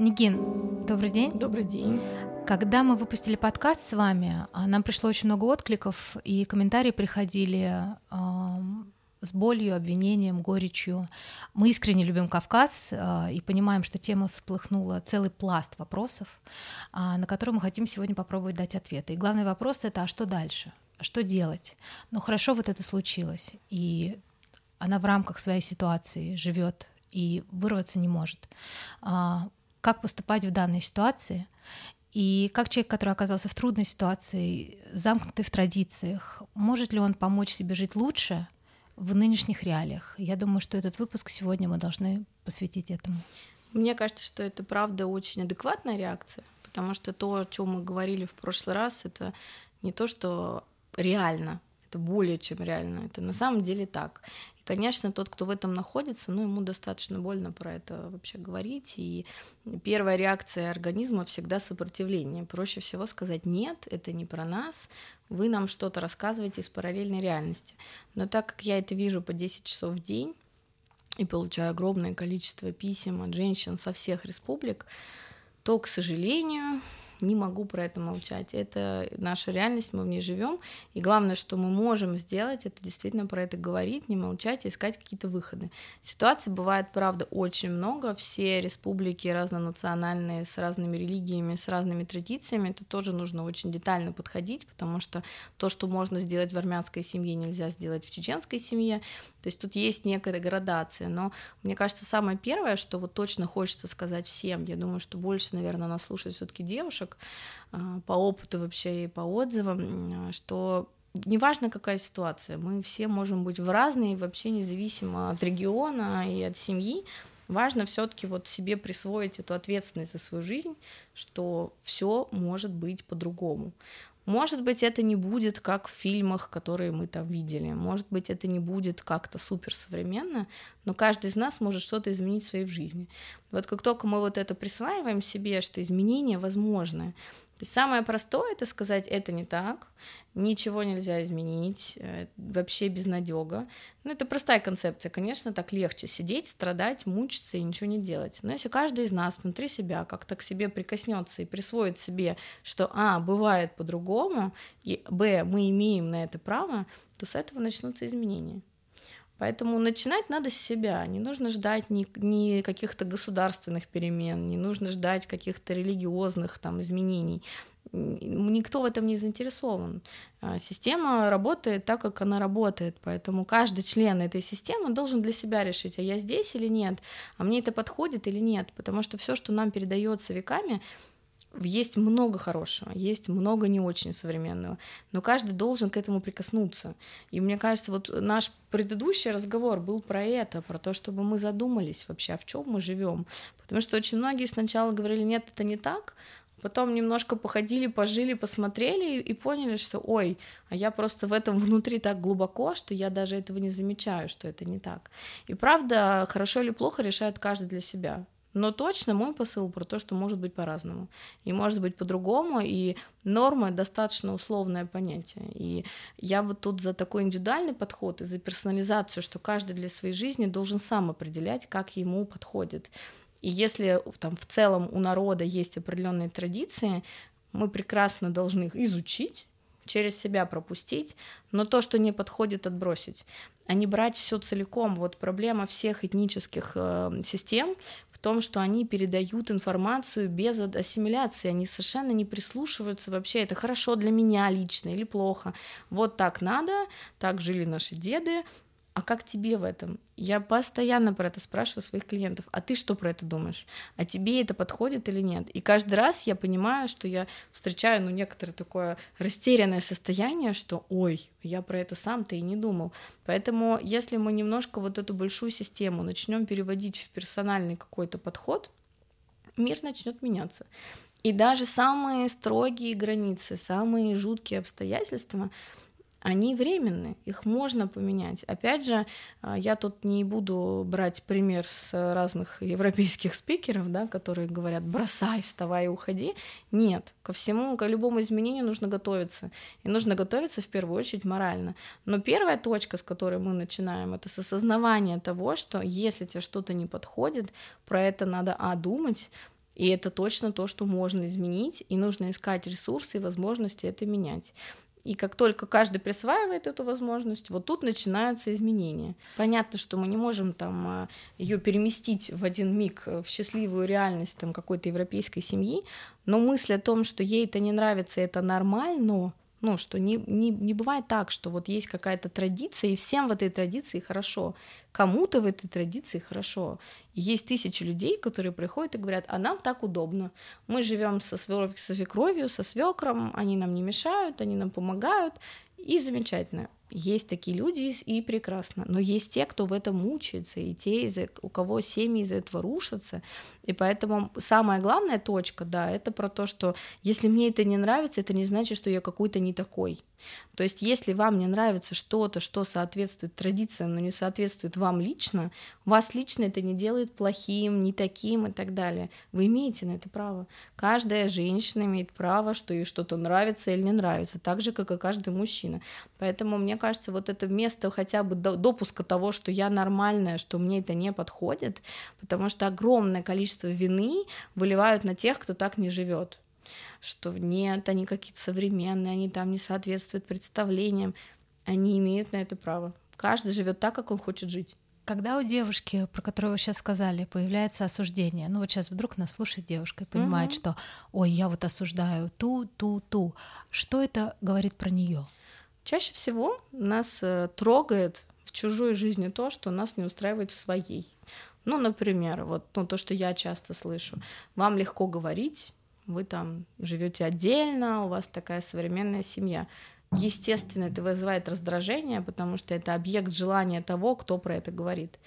Нигин, добрый день. Добрый день. Когда мы выпустили подкаст с вами, а, нам пришло очень много откликов, и комментарии приходили э, с болью, обвинением, горечью. Мы искренне любим Кавказ э, и понимаем, что тема всплыхнула целый пласт вопросов, э, на которые мы хотим сегодня попробовать дать ответы. И главный вопрос это, а что дальше? Что делать? Ну хорошо, вот это случилось, и она в рамках своей ситуации живет и вырваться не может как поступать в данной ситуации. И как человек, который оказался в трудной ситуации, замкнутый в традициях, может ли он помочь себе жить лучше в нынешних реалиях? Я думаю, что этот выпуск сегодня мы должны посвятить этому. Мне кажется, что это правда очень адекватная реакция, потому что то, о чем мы говорили в прошлый раз, это не то, что реально, это более чем реально, это на самом деле так. И, конечно, тот, кто в этом находится, ну, ему достаточно больно про это вообще говорить. И первая реакция организма всегда сопротивление. Проще всего сказать «нет, это не про нас, вы нам что-то рассказываете из параллельной реальности». Но так как я это вижу по 10 часов в день и получаю огромное количество писем от женщин со всех республик, то, к сожалению, не могу про это молчать. Это наша реальность, мы в ней живем. И главное, что мы можем сделать, это действительно про это говорить, не молчать, и искать какие-то выходы. Ситуаций бывает, правда, очень много. Все республики разнонациональные, с разными религиями, с разными традициями. Это тоже нужно очень детально подходить, потому что то, что можно сделать в армянской семье, нельзя сделать в чеченской семье. То есть тут есть некая градация. Но мне кажется, самое первое, что вот точно хочется сказать всем, я думаю, что больше, наверное, нас слушают все-таки девушек, девушек а, по опыту вообще и по отзывам, что неважно какая ситуация, мы все можем быть в разные, вообще независимо от региона и от семьи, важно все-таки вот себе присвоить эту ответственность за свою жизнь, что все может быть по-другому. Может быть, это не будет как в фильмах, которые мы там видели. Может быть, это не будет как-то супер современно, но каждый из нас может что-то изменить в своей жизни. Вот как только мы вот это присваиваем себе, что изменения возможны, то есть самое простое это сказать, это не так, ничего нельзя изменить, э, вообще безнадега. Ну, это простая концепция. Конечно, так легче сидеть, страдать, мучиться и ничего не делать. Но если каждый из нас внутри себя как-то к себе прикоснется и присвоит себе, что А, бывает по-другому, и Б, мы имеем на это право, то с этого начнутся изменения. Поэтому начинать надо с себя. Не нужно ждать ни, ни каких-то государственных перемен, не нужно ждать каких-то религиозных там, изменений. Никто в этом не заинтересован. А, система работает так, как она работает, поэтому каждый член этой системы должен для себя решить, а я здесь или нет, а мне это подходит или нет, потому что все, что нам передается веками, есть много хорошего, есть много не очень современного, но каждый должен к этому прикоснуться. И мне кажется, вот наш предыдущий разговор был про это, про то, чтобы мы задумались вообще, а в чем мы живем. Потому что очень многие сначала говорили, нет, это не так, потом немножко походили, пожили, посмотрели и поняли, что, ой, а я просто в этом внутри так глубоко, что я даже этого не замечаю, что это не так. И правда, хорошо или плохо решает каждый для себя. Но точно мой посыл про то, что может быть по-разному. И может быть по-другому, и норма достаточно условное понятие. И я вот тут за такой индивидуальный подход и за персонализацию, что каждый для своей жизни должен сам определять, как ему подходит. И если там в целом у народа есть определенные традиции, мы прекрасно должны их изучить, через себя пропустить, но то, что не подходит, отбросить, а не брать все целиком. Вот проблема всех этнических э, систем том, что они передают информацию без ассимиляции, они совершенно не прислушиваются вообще, это хорошо для меня лично или плохо. Вот так надо, так жили наши деды, а как тебе в этом? Я постоянно про это спрашиваю своих клиентов, а ты что про это думаешь? А тебе это подходит или нет? И каждый раз я понимаю, что я встречаю, ну, некоторое такое растерянное состояние, что, ой, я про это сам-то и не думал. Поэтому, если мы немножко вот эту большую систему начнем переводить в персональный какой-то подход, мир начнет меняться. И даже самые строгие границы, самые жуткие обстоятельства, они временны, их можно поменять. Опять же, а, я тут не буду брать пример с разных европейских спикеров, да, которые говорят «бросай, вставай и уходи». Нет, ко всему, к любому изменению нужно готовиться. И нужно готовиться в первую очередь морально. Но первая точка, с которой мы начинаем, это с осознавания того, что если тебе что-то не подходит, про это надо, а, думать, И это точно то, что можно изменить, и нужно искать ресурсы и возможности это менять. И как только каждый присваивает эту возможность, вот тут начинаются изменения. Понятно, что мы не можем там а, ее переместить в один миг в счастливую реальность там какой-то европейской семьи, но мысль о том, что ей это не нравится, это нормально, ну, что не, не, не бывает так, что вот есть какая-то традиция, и всем в этой традиции хорошо. Кому-то в этой традиции хорошо. Есть тысячи людей, которые приходят и говорят, а нам так удобно. Мы живем со, свекровью, со свекровью, со свекром, они нам не мешают, они нам помогают, и замечательно. Есть такие люди и прекрасно, но есть те, кто в этом мучается, и те, у кого семьи из-за этого рушатся, и поэтому самая главная точка, да, это про то, что если мне это не нравится, это не значит, что я какой-то не такой. То есть если вам не нравится что-то, что соответствует традициям, но не соответствует вам лично, вас лично это не делает плохим, не таким и так далее. Вы имеете на это право. Каждая женщина имеет право, что ей что-то нравится или не нравится, так же, как и каждый мужчина. Поэтому мне кажется, вот это место хотя бы допуска того, что я нормальная, что мне это не подходит, потому что огромное количество вины выливают на тех, кто так не живет что нет, они какие-то современные, они там не соответствуют представлениям, они имеют на это право. Каждый живет так, как он хочет жить. Когда у девушки, про которую вы сейчас сказали, появляется осуждение, ну вот сейчас вдруг нас слушает девушка и понимает, угу. что, ой, я вот осуждаю ту, ту, ту, что это говорит про нее? Чаще всего нас э, трогает в чужой жизни то, что нас не устраивает в своей. Ну, например, вот ну, то, что я часто слышу. Вам легко говорить, вы там живете отдельно, у вас такая современная семья. Естественно, это вызывает раздражение, потому что это объект желания того, кто про это говорит.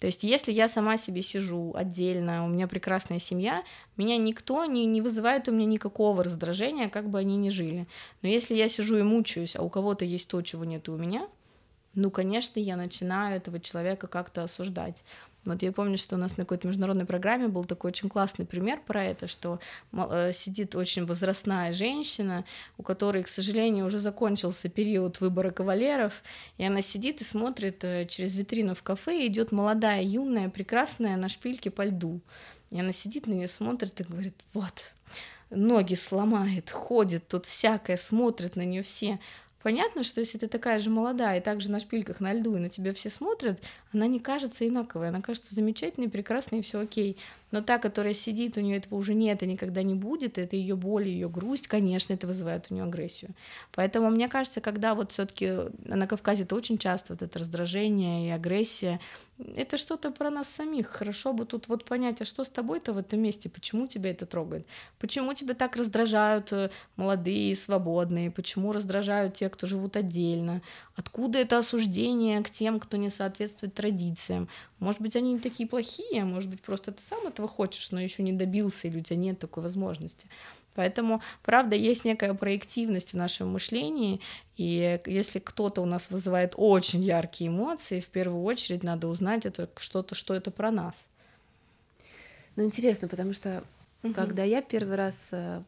То есть, если я сама себе сижу отдельно, у меня прекрасная семья, меня никто не, не вызывает у меня никакого раздражения, как бы они ни жили. Но если я сижу и мучаюсь, а у кого-то есть то, чего нет у меня, ну, конечно, я начинаю этого человека как-то осуждать. Вот я помню, что у нас на какой-то международной программе был такой очень классный пример про это, что э, сидит очень возрастная женщина, у которой, к сожалению, уже закончился период выбора кавалеров, и она сидит и смотрит э, через витрину в кафе, и идет молодая, юная, прекрасная на шпильке по льду. И она сидит на нее, смотрит и говорит, вот, ноги сломает, ходит, тут всякое, смотрит на нее все. Понятно, что если ты такая же молодая и также на шпильках на льду, и на тебя все смотрят, она не кажется инаковой, она кажется замечательной, прекрасной, и все окей. Но та, которая сидит, у нее этого уже нет и никогда не будет, это ее боль, ее грусть, конечно, это вызывает у нее агрессию. Поэтому мне кажется, когда вот все-таки на Кавказе это очень часто вот это раздражение и агрессия, это что-то про нас самих. Хорошо бы тут вот понять, а что с тобой-то в этом месте, почему тебя это трогает, почему тебя так раздражают э, молодые, свободные, почему раздражают те, кто живут отдельно, откуда это осуждение к тем, кто не соответствует традициям. Может быть, они не такие плохие, может быть, просто ты сам этого хочешь, но еще не добился, или у тебя нет такой возможности. Поэтому, правда, есть некая проективность в нашем мышлении, и если кто-то у нас вызывает очень яркие эмоции, в первую очередь надо узнать это что-то, что это про нас. Ну, интересно, потому что угу. когда я первый раз э,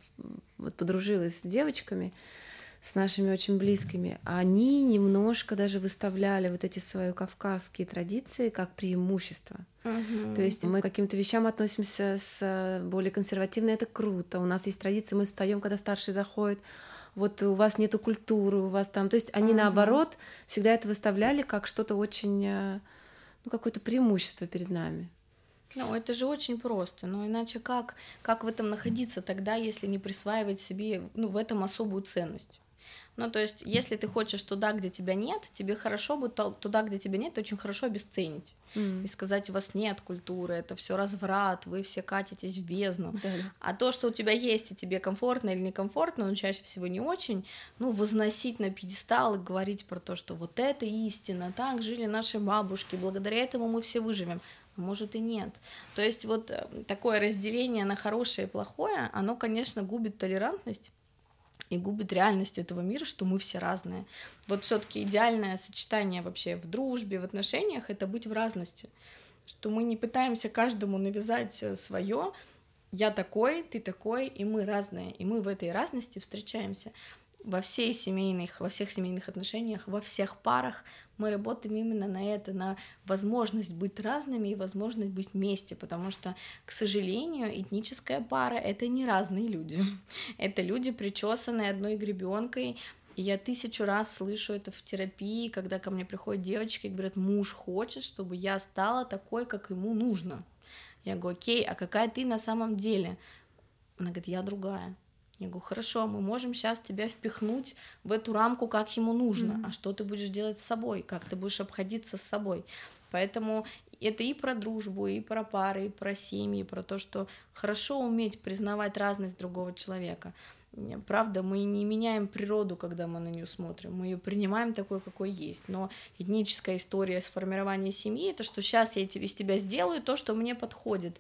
вот, подружилась с девочками, с нашими очень близкими, они немножко даже выставляли вот эти свои кавказские традиции как преимущество. Угу. То есть мы к каким-то вещам относимся с э, более консервативно, это круто. У нас есть традиции, мы встаем, когда старший заходит. Вот у вас нету культуры, у вас там. То есть они угу. наоборот всегда это выставляли как что-то очень, э, ну какое-то преимущество перед нами. Ну, это же очень просто. Но иначе как, как в этом находиться тогда, если не присваивать себе ну, в этом особую ценность? Ну, то есть, если ты хочешь туда, где тебя нет, тебе хорошо бы туда, где тебя нет, очень хорошо обесценить. Mm. И сказать, у вас нет культуры, это все разврат, вы все катитесь в бездну. Да. А то, что у тебя есть, и тебе комфортно или некомфортно, но чаще всего не очень, ну, возносить на пьедестал и говорить про то, что вот это истина, так жили наши бабушки, благодаря этому мы все выживем может и нет. То есть вот э, такое разделение на хорошее и плохое, оно, конечно, губит толерантность, и губит реальность этого мира, что мы все разные. Вот все-таки идеальное сочетание вообще в дружбе, в отношениях это быть в разности. Что мы не пытаемся каждому навязать э, свое. Я такой, ты такой, и мы разные, и мы в этой разности встречаемся. Во всей семейных, во всех семейных отношениях, во всех парах мы работаем именно на это, на возможность быть разными и возможность быть вместе, потому что, к сожалению, этническая пара — это не разные люди. Это люди, причесанные одной гребенкой, и я тысячу раз слышу это в терапии, когда ко мне приходят девочки и говорят, муж хочет, чтобы я стала такой, как ему нужно. Я говорю, окей, а какая ты на самом деле? Она говорит, я другая. Я говорю, хорошо, мы можем сейчас тебя впихнуть в эту рамку, как ему нужно, mm-hmm. а что ты будешь делать с собой, как ты будешь обходиться с собой. Поэтому это и про дружбу, и про пары, и про семьи, и про то, что хорошо уметь признавать разность другого человека. Правда, мы не меняем природу, когда мы на нее смотрим, мы ее принимаем такой, какой есть. Но этническая история сформирования семьи это что сейчас я из тебя сделаю то, что мне подходит.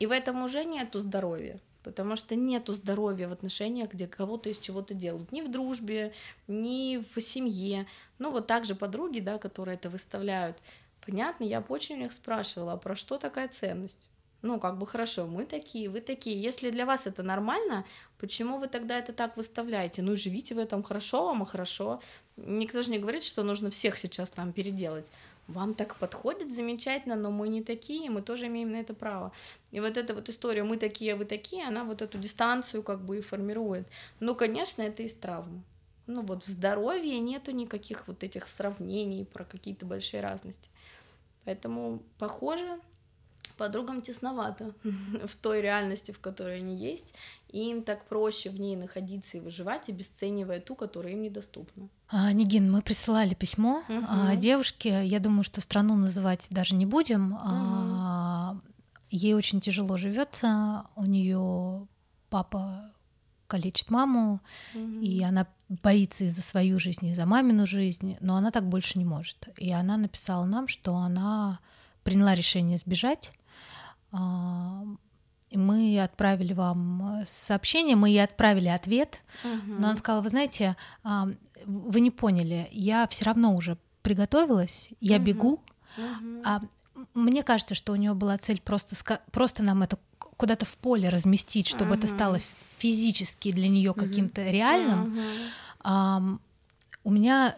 И в этом уже нету здоровья потому что нету здоровья в отношениях, где кого-то из чего-то делают, ни в дружбе, ни в семье, ну вот так же подруги, да, которые это выставляют. Понятно, я бы очень у них спрашивала, а про что такая ценность? Ну, как бы хорошо, мы такие, вы такие. Если для вас это нормально, почему вы тогда это так выставляете? Ну, живите в этом хорошо, вам хорошо. Никто же не говорит, что нужно всех сейчас там переделать вам так подходит замечательно, но мы не такие, мы тоже имеем на это право. И вот эта вот история «мы такие, вы такие», она вот эту дистанцию как бы и формирует. Ну, конечно, это из травмы. Ну вот в здоровье нету никаких вот этих сравнений про какие-то большие разности. Поэтому похоже, подругам тесновато в той реальности, в которой они есть, и им так проще в ней находиться и выживать, обесценивая ту, которая им недоступна. А, Нигин, мы присылали письмо угу. а, девушке, я думаю, что страну называть даже не будем. Угу. А, ей очень тяжело живется, у нее папа калечит маму, mm и она боится и за свою жизнь, и за мамину жизнь, но она так больше не может. И она написала нам, что она приняла решение сбежать, мы отправили вам э, сообщение, мы ей отправили ответ, угу. но она сказала, вы знаете, вы не поняли, я все равно уже приготовилась, я угу. бегу, угу. а мне кажется, что у нее была цель просто просто нам это куда-то в поле разместить, чтобы угу. это стало физически для нее каким-то реальным. Угу. А, у меня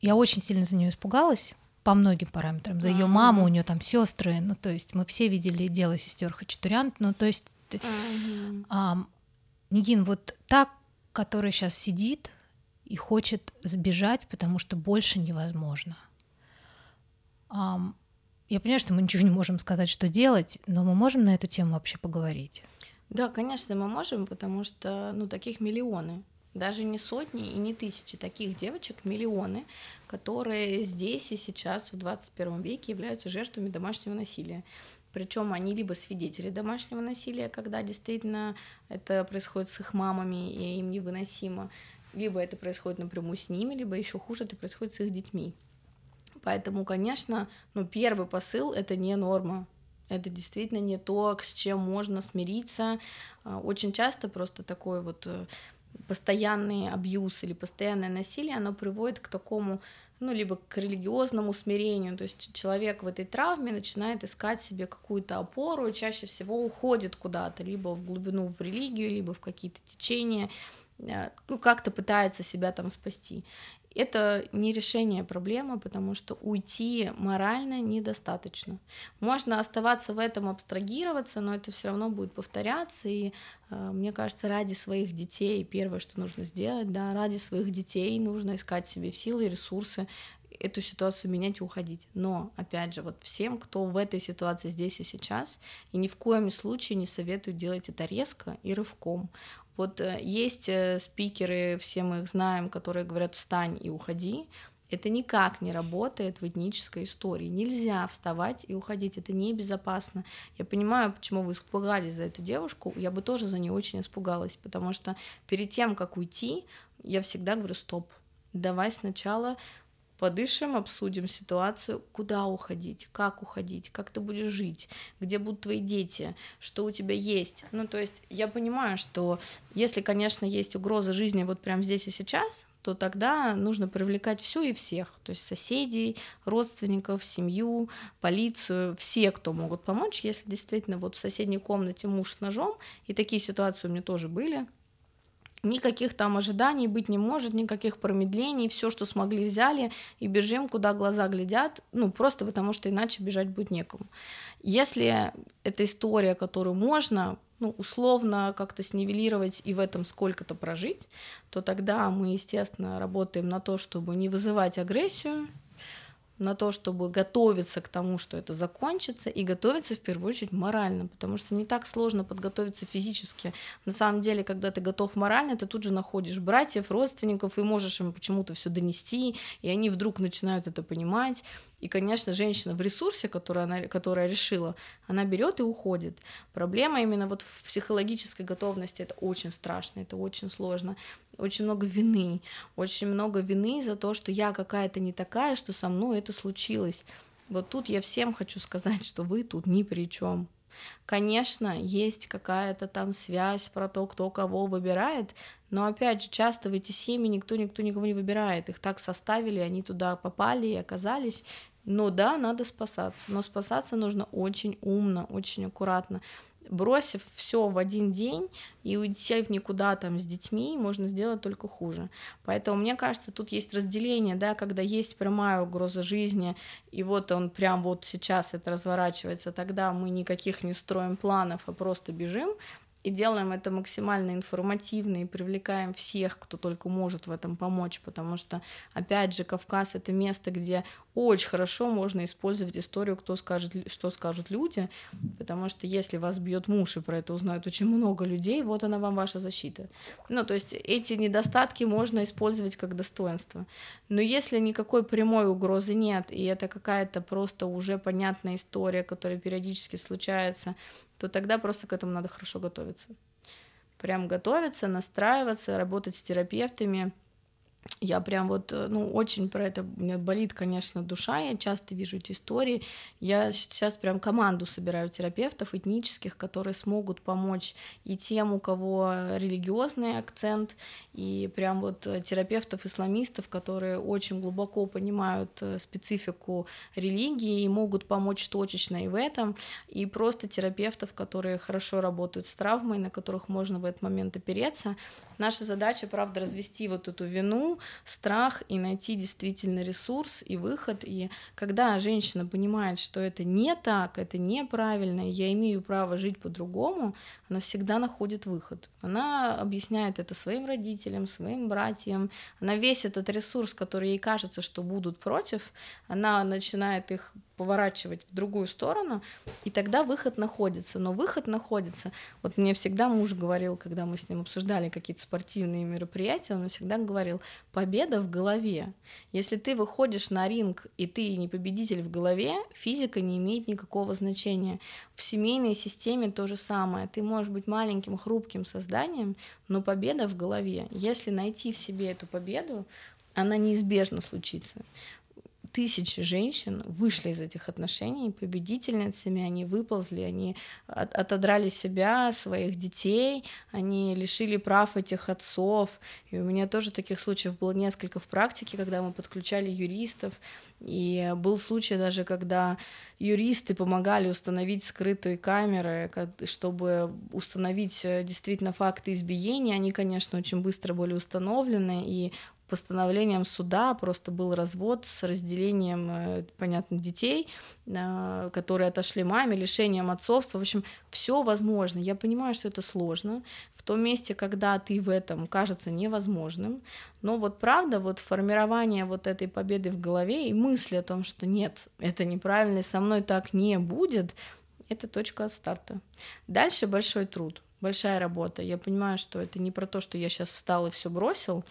я очень сильно за нее испугалась по многим параметрам. За ее маму, у нее там сестры, ну то есть мы все видели дело сестер Хачатурян, ну то есть а, Нигин вот так, который сейчас сидит и хочет сбежать, потому что больше невозможно. А, я понимаю, что мы ничего не можем сказать, что делать, но мы можем на эту тему вообще поговорить. Да, конечно, мы можем, потому что ну таких миллионы даже не сотни и не тысячи таких девочек, миллионы, которые здесь и сейчас в 21 веке являются жертвами домашнего насилия. Причем они либо свидетели домашнего насилия, когда действительно это происходит с их мамами и им невыносимо, либо это происходит напрямую с ними, либо еще хуже, это происходит с их детьми. Поэтому, конечно, ну, первый посыл — это не норма, это действительно не то, с чем можно смириться. А, очень часто просто такой вот э, постоянный абьюз или постоянное насилие, оно приводит к такому ну, либо к религиозному смирению, то есть человек в этой травме начинает искать себе какую-то опору, чаще всего уходит куда-то, либо в глубину в религию, либо в какие-то течения, э, ну, как-то пытается себя там спасти это не решение проблемы, потому что уйти морально недостаточно. Можно оставаться в этом, абстрагироваться, но это все равно будет повторяться. И э, мне кажется, ради своих детей первое, что нужно сделать, да, ради своих детей нужно искать себе силы и ресурсы эту ситуацию менять и уходить. Но, опять же, вот всем, кто в этой ситуации здесь и сейчас, и ни в коем случае не советую делать это резко и рывком. Вот э, есть э, спикеры, все мы их знаем, которые говорят «встань и уходи», это никак не работает в этнической истории. Нельзя вставать и уходить, это небезопасно. Я понимаю, почему вы испугались за эту девушку, я бы тоже за нее очень испугалась, потому что перед тем, как уйти, я всегда говорю «стоп», давай сначала подышим, обсудим ситуацию, куда уходить, как уходить, как ты будешь жить, где будут твои дети, что у тебя есть. Ну, то есть я понимаю, что если, конечно, есть угроза жизни вот прямо здесь и сейчас, то тогда нужно привлекать всю и всех, то есть соседей, родственников, семью, полицию, все, кто могут помочь, если действительно вот в соседней комнате муж с ножом, и такие ситуации у меня тоже были, Никаких там ожиданий быть не может, никаких промедлений, все, что смогли, взяли и бежим, куда глаза глядят, ну, просто потому что иначе бежать будет некому. Если это история, которую можно ну, условно как-то снивелировать и в этом сколько-то прожить, то тогда мы, естественно, работаем на то, чтобы не вызывать агрессию, на то, чтобы готовиться к тому, что это закончится, и готовиться в первую очередь морально, потому что не так сложно подготовиться физически. На самом деле, когда ты готов морально, ты тут же находишь братьев, родственников, и можешь им почему-то все донести, и они вдруг начинают это понимать, и, конечно, женщина в ресурсе, который она, которая решила, она берет и уходит. Проблема именно вот в психологической готовности, это очень страшно, это очень сложно. Очень много вины, очень много вины за то, что я какая-то не такая, что со мной это случилось. Вот тут я всем хочу сказать, что вы тут ни при чем. Конечно, есть какая-то там связь про то, кто кого выбирает, но опять же, часто в эти семьи никто никто никого не выбирает. Их так составили, они туда попали и оказались, но да, надо спасаться, но спасаться нужно очень умно, очень аккуратно. Бросив все в один день и уйти в никуда там с детьми, можно сделать только хуже. Поэтому мне кажется, тут есть разделение, да, когда есть прямая угроза жизни, и вот он прям вот сейчас это разворачивается, тогда мы никаких не строим планов, а просто бежим, и делаем это максимально информативно и привлекаем всех, кто только может в этом помочь, потому что, опять же, Кавказ — это место, где очень хорошо можно использовать историю, кто скажет, что скажут люди, потому что если вас бьет муж, и про это узнают очень много людей, вот она вам ваша защита. Ну, то есть эти недостатки можно использовать как достоинство. Но если никакой прямой угрозы нет, и это какая-то просто уже понятная история, которая периодически случается, то тогда просто к этому надо хорошо готовиться. Прям готовиться, настраиваться, работать с терапевтами, я прям вот, э, ну, очень про это, мне болит, конечно, душа, я часто вижу эти истории, я сейчас прям команду собираю терапевтов этнических, которые смогут помочь и тем, у кого религиозный акцент, и прям вот э, терапевтов-исламистов, которые очень глубоко понимают э, специфику религии и могут помочь точечно и в этом, и просто терапевтов, которые хорошо работают с травмой, на которых можно в этот момент опереться. Наша задача, правда, развести вот эту вину, страх и найти действительно ресурс и выход. И когда женщина понимает, что это не так, это неправильно, я имею право жить по-другому, она всегда находит выход. Она объясняет это своим родителям, своим братьям. Она весь этот ресурс, который ей кажется, что будут против, она начинает их поворачивать в другую сторону, и тогда выход находится. Но выход находится. Вот мне всегда муж говорил, когда мы с ним обсуждали какие-то спортивные мероприятия, он всегда говорил, победа в голове. Если ты выходишь на ринг, и ты не победитель в голове, физика не имеет никакого значения. В семейной системе то же самое. Ты можешь быть маленьким, хрупким созданием, но победа в голове. Если найти в себе эту победу, она неизбежно случится тысячи женщин вышли из этих отношений победительницами, они выползли, они от, отодрали себя, своих детей, они лишили прав этих отцов. И у меня тоже таких случаев было несколько в практике, когда мы подключали юристов, и был случай даже, когда юристы помогали установить скрытые камеры, чтобы установить э, действительно факты избиения. Они, конечно, очень быстро были установлены, и постановлением суда просто был развод с разделением, э, понятно, детей, э, которые отошли маме, лишением отцовства. В общем, все возможно. Я понимаю, что это сложно. В том месте, когда ты в этом кажется невозможным. Но вот правда, вот формирование вот этой победы в голове и мысли о том, что нет, это неправильно, со мной так не будет, это точка старта. Дальше большой труд, большая работа. Я понимаю, что это не про то, что я сейчас встал и все бросил,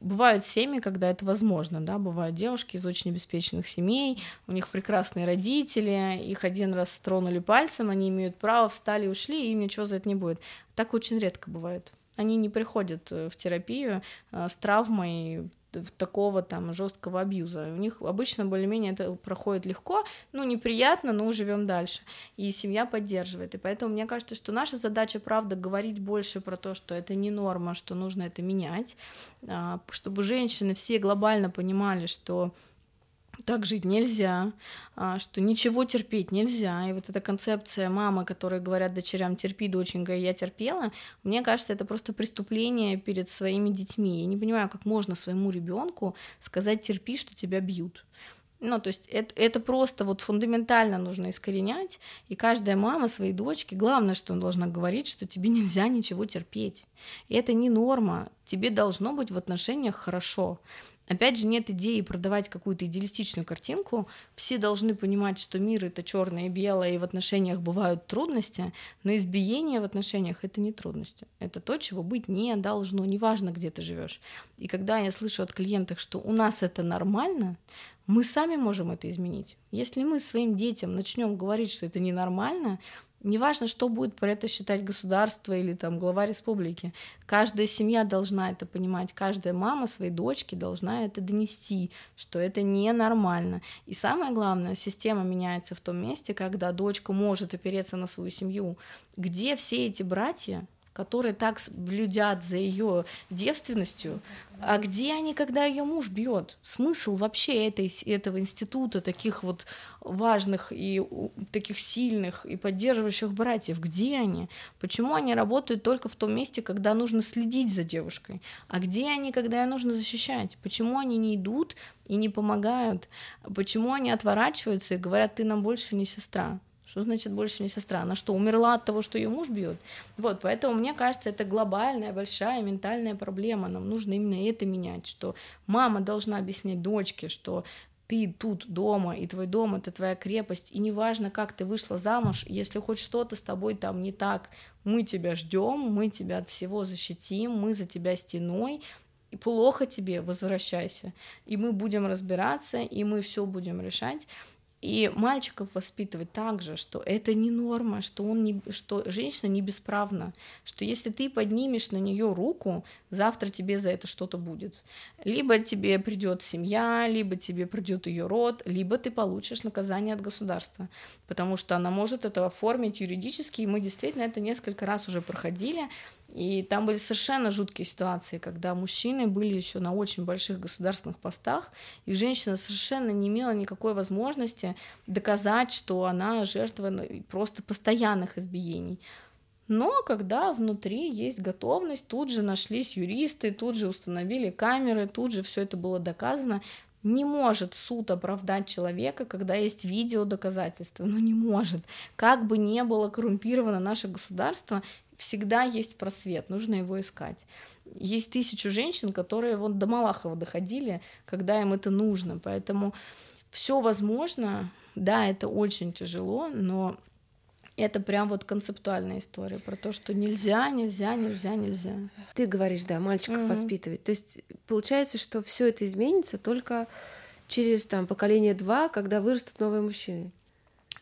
бывают семьи, когда это возможно, да, бывают девушки из очень обеспеченных семей, у них прекрасные родители, их один раз тронули пальцем, они имеют право, встали, ушли, и им ничего за это не будет. Так очень редко бывает. Они не приходят э, в терапию э, с травмой такого там жесткого абьюза. У них обычно более-менее это проходит легко, ну, неприятно, но живем дальше. И семья поддерживает. И поэтому мне кажется, что наша задача, правда, говорить больше про то, что это не норма, что нужно это менять, а, чтобы женщины все глобально понимали, что так жить нельзя, а, что ничего терпеть нельзя. И вот эта концепция мамы, которые говорят дочерям терпи, доченька, я терпела, мне кажется, это просто преступление перед своими детьми. Я не понимаю, как можно своему ребенку сказать терпи, что тебя бьют. Ну, то есть это, это просто вот фундаментально нужно искоренять, и каждая мама своей дочке, главное, что она должна говорить, что тебе нельзя ничего терпеть. И это не норма, тебе должно быть в отношениях хорошо. Опять же, нет идеи продавать какую-то идеалистичную картинку. Все должны понимать, что мир это черное и белое, и в отношениях бывают трудности, но избиение в отношениях это не трудности. Это то, чего быть не должно, неважно, где ты живешь. И когда я слышу от клиентов, что у нас это нормально, мы сами можем это изменить. Если мы своим детям начнем говорить, что это ненормально, Неважно, что будет про это считать государство или там глава республики. Каждая семья должна это понимать, каждая мама своей дочке должна это донести, что это ненормально. И самое главное, система меняется в том месте, когда дочка может опереться на свою семью, где все эти братья которые так блюдят за ее девственностью, а где они, когда ее муж бьет? Смысл вообще этой, этого института, таких вот важных и таких сильных и поддерживающих братьев, где они? Почему они работают только в том месте, когда нужно следить за девушкой? А где они, когда ее нужно защищать? Почему они не идут и не помогают? Почему они отворачиваются и говорят, ты нам больше не сестра? Что значит больше не сестра? Она что, умерла от того, что ее муж бьет? Вот, поэтому мне кажется, это глобальная, большая ментальная проблема. Нам нужно именно это менять, что мама должна объяснять дочке, что ты тут дома, и твой дом это твоя крепость, и неважно, как ты вышла замуж, если хоть что-то с тобой там не так, мы тебя ждем, мы тебя от всего защитим, мы за тебя стеной, и плохо тебе, возвращайся. И мы будем разбираться, и мы все будем решать. И мальчиков воспитывать так же, что это не норма, что, он не, что женщина не бесправна, что если ты поднимешь на нее руку, завтра тебе за это что-то будет. Либо тебе придет семья, либо тебе придет ее род, либо ты получишь наказание от государства, потому что она может это оформить юридически, и мы действительно это несколько раз уже проходили, и там были совершенно жуткие ситуации, когда мужчины были еще на очень больших государственных постах, и женщина совершенно не имела никакой возможности доказать, что она жертва ну, просто постоянных избиений. Но когда внутри есть готовность, тут же нашлись юристы, тут же установили камеры, тут же все это было доказано. Не может суд оправдать человека, когда есть видео доказательства. Ну не может. Как бы не было коррумпировано наше государство, всегда есть просвет, нужно его искать. Есть тысячу женщин, которые вот до Малахова доходили, когда им это нужно, поэтому все возможно, да, это очень тяжело, но это прям вот концептуальная история про то, что нельзя, нельзя, нельзя, нельзя. Ты говоришь, да, мальчиков угу. воспитывать. То есть получается, что все это изменится только через там поколение два, когда вырастут новые мужчины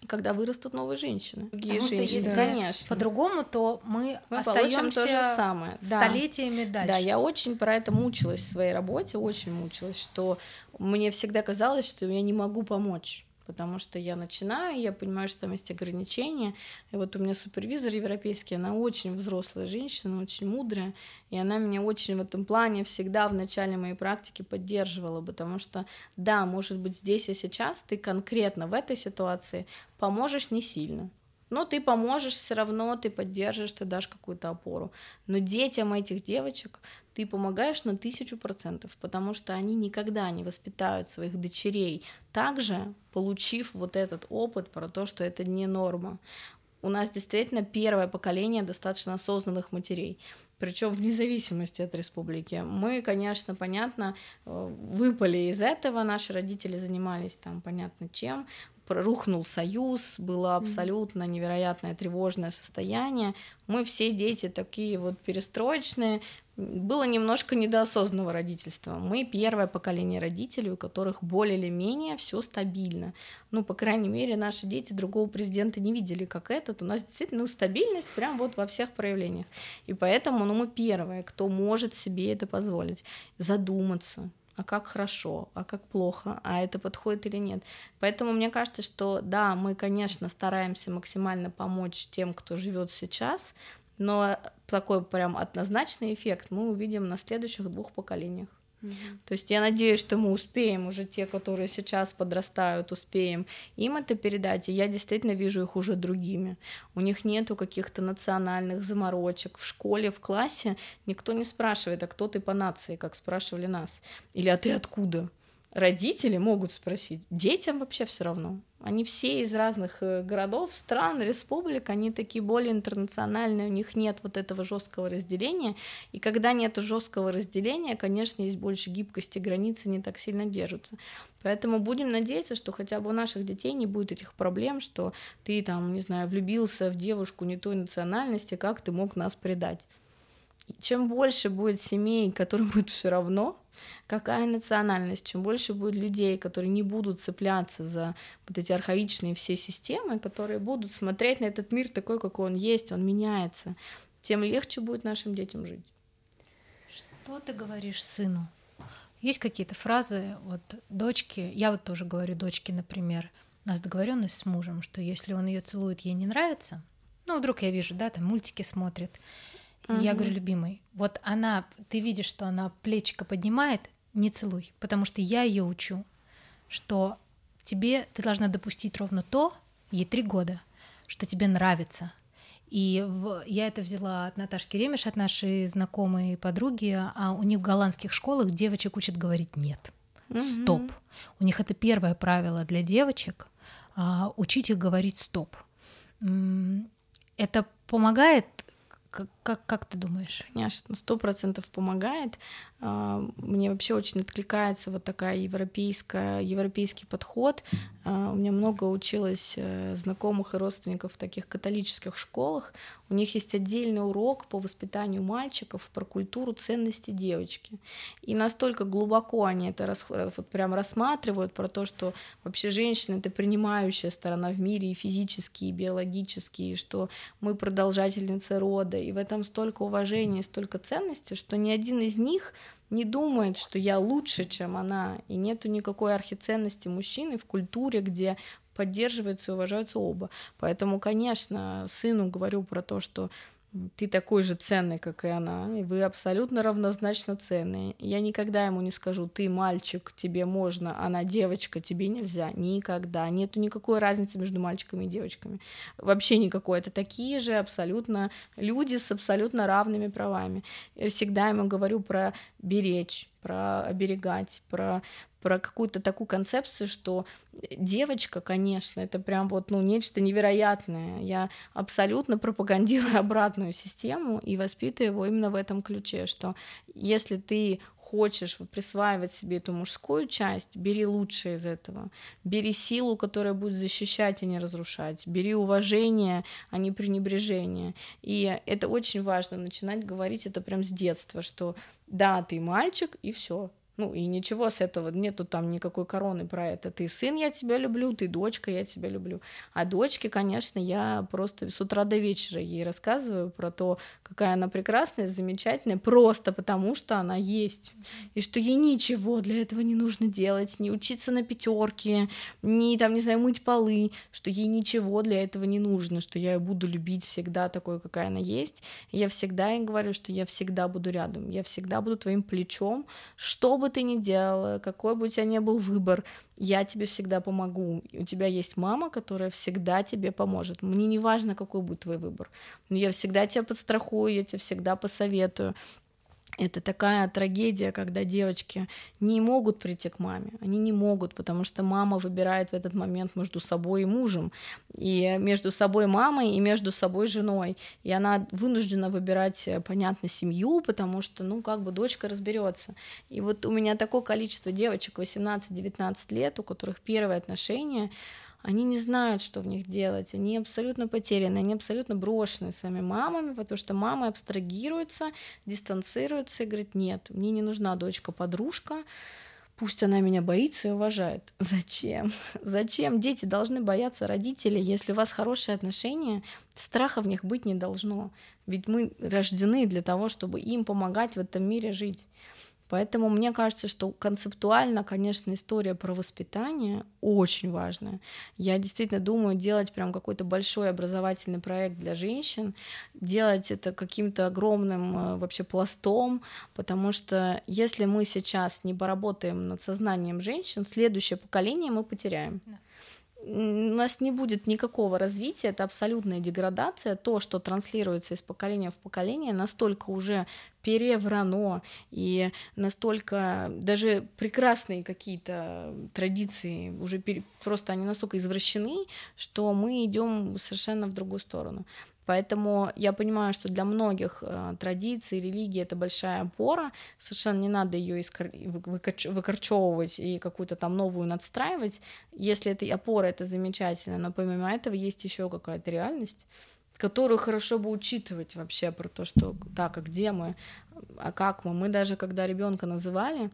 когда вырастут новые женщины. Другие Потому женщины, что если конечно. По-другому, то мы, мы остаемся то же самое. столетиями да. дальше. Да, я очень про это мучилась в своей работе, очень мучилась, что мне всегда казалось, что я не могу помочь потому что я начинаю, я понимаю, что там есть ограничения. И вот у меня супервизор европейский, она очень взрослая женщина, очень мудрая, и она меня очень в этом плане всегда в начале моей практики поддерживала, потому что, да, может быть, здесь и сейчас ты конкретно в этой ситуации поможешь не сильно, но ты поможешь все равно, ты поддержишь, ты дашь какую-то опору. Но детям этих девочек ты помогаешь на тысячу процентов, потому что они никогда не воспитают своих дочерей также, получив вот этот опыт про то, что это не норма. У нас действительно первое поколение достаточно осознанных матерей причем вне зависимости от республики. Мы, конечно, понятно, э, выпали из этого, наши родители занимались там понятно чем, рухнул союз, было абсолютно невероятное тревожное состояние. Мы все дети такие вот перестроечные, было немножко недоосознанного родительства. Мы первое поколение родителей, у которых более или менее все стабильно. Ну, по крайней мере, наши дети другого президента не видели, как этот. У нас действительно ну, стабильность прям вот во всех проявлениях. И поэтому ну, мы первые, кто может себе это позволить. Задуматься, а как хорошо, а как плохо, а это подходит или нет. Поэтому мне кажется, что да, мы, конечно, стараемся максимально помочь тем, кто живет сейчас, но такой прям однозначный эффект мы увидим на следующих двух поколениях. То есть я надеюсь, что мы успеем, уже те, которые сейчас подрастают, успеем им это передать, и я действительно вижу их уже другими. У них нету каких-то национальных заморочек. В школе, в классе никто не спрашивает, а кто ты по нации, как спрашивали нас. Или а ты откуда? Родители могут спросить, детям вообще все равно. Они все из разных э, городов, стран, республик, они такие более интернациональные, у них нет вот этого жесткого разделения. И когда нет жесткого разделения, конечно, есть больше гибкости, границы не так сильно держатся. Поэтому будем надеяться, что хотя бы у наших детей не будет этих проблем, что ты там, не знаю, влюбился в девушку не той национальности, как ты мог нас предать. чем больше будет семей, которым будет все равно, какая национальность, чем больше будет людей, которые не будут цепляться за вот эти архаичные все системы, которые будут смотреть на этот мир такой, какой он есть, он меняется, тем легче будет нашим детям жить. Что ты говоришь сыну? Есть какие-то фразы, вот дочки, я вот тоже говорю дочке, например, у нас договоренность с мужем, что если он ее целует, ей не нравится, ну, вдруг я вижу, да, там мультики смотрит, Угу. Я говорю, любимый, вот она, ты видишь, что она плечико поднимает, не целуй, потому что я ее учу, что тебе ты должна допустить ровно то, ей три года, что тебе нравится. И в, я это взяла от Наташки Ремеш, от нашей знакомой подруги, а у них в голландских школах девочек учат говорить нет. Стоп. У них это первое правило для девочек а, учить их говорить стоп. Это помогает как, как, ты думаешь? Конечно, сто процентов помогает. А, мне вообще очень откликается вот такая европейская, европейский подход. А, у меня много училось э, знакомых и родственников в таких католических школах. У них есть отдельный урок по воспитанию мальчиков про культуру ценности девочки. И настолько глубоко они это вот прям рассматривают про то, что вообще женщина — это принимающая сторона в мире и физически, и биологически, и что мы продолжательницы рода. И в этом столько уважения, столько ценностей, что ни один из них — не думает, что я лучше, чем она, и нету никакой архиценности мужчины в культуре, где поддерживаются и уважаются оба. Поэтому, конечно, сыну говорю про то, что ты такой же ценный, как и она, и вы абсолютно равнозначно ценные. Я никогда ему не скажу, ты мальчик, тебе можно, она девочка, тебе нельзя. Никогда. Нету никакой разницы между мальчиками и девочками. Вообще никакой. Это такие же абсолютно люди с абсолютно равными правами. Я всегда ему говорю про беречь, про оберегать, про про какую-то такую концепцию, что девочка, конечно, это прям вот, ну, нечто невероятное. Я абсолютно пропагандирую обратную систему и воспитываю его именно в этом ключе, что если ты хочешь присваивать себе эту мужскую часть, бери лучшее из этого. Бери силу, которая будет защищать, а не разрушать. Бери уважение, а не пренебрежение. И это очень важно, начинать говорить это прям с детства, что да, ты мальчик, и все. Ну и ничего с этого, нету там никакой короны про это. Ты сын, я тебя люблю, ты дочка, я тебя люблю. А дочке, конечно, я просто с утра до вечера ей рассказываю про то, какая она прекрасная, замечательная, просто потому что она есть. И что ей ничего для этого не нужно делать, не учиться на пятерке, не там, не знаю, мыть полы, что ей ничего для этого не нужно, что я ее буду любить всегда такой, какая она есть. И я всегда ей говорю, что я всегда буду рядом, я всегда буду твоим плечом, чтобы ты ни делала, какой бы у тебя ни был выбор, я тебе всегда помогу. У тебя есть мама, которая всегда тебе поможет. Мне не важно, какой будет твой выбор. Но я всегда тебя подстрахую, я тебе всегда посоветую. Это такая трагедия, когда девочки не могут прийти к маме. Они не могут, потому что мама выбирает в этот момент между собой и мужем, и между собой мамой, и между собой женой. И она вынуждена выбирать, э, понятно, семью, потому что, ну, как бы дочка разберется. И вот у меня такое количество девочек 18-19 лет, у которых первые отношения, они не знают, что в них делать, они абсолютно потеряны, они абсолютно брошены своими мамами, потому что мамы абстрагируются, дистанцируются и говорят, нет, мне не нужна дочка-подружка, пусть она меня боится и уважает. Зачем? Зачем дети должны бояться родителей, если у вас хорошие отношения, страха в них быть не должно. Ведь мы рождены для того, чтобы им помогать в этом мире жить. Поэтому мне кажется, что концептуально, конечно, история про воспитание очень важная. Я действительно думаю делать прям какой-то большой образовательный проект для женщин, делать это каким-то огромным э, вообще пластом, потому что если мы сейчас не поработаем над сознанием женщин, следующее поколение мы потеряем. Да у нас не будет никакого развития, это абсолютная деградация. То, что транслируется из поколения в поколение, настолько уже переврано и настолько даже прекрасные какие-то традиции уже пере, просто они настолько извращены, что мы идем совершенно в другую сторону. Поэтому я понимаю, что для многих э, традиций, религии это большая опора, совершенно не надо ее искор... выкорчевывать и какую-то там новую надстраивать. Если это опора, это замечательно, но помимо этого есть еще какая-то реальность, которую хорошо бы учитывать вообще про то, что так, а где мы, а как мы. Мы даже когда ребенка называли,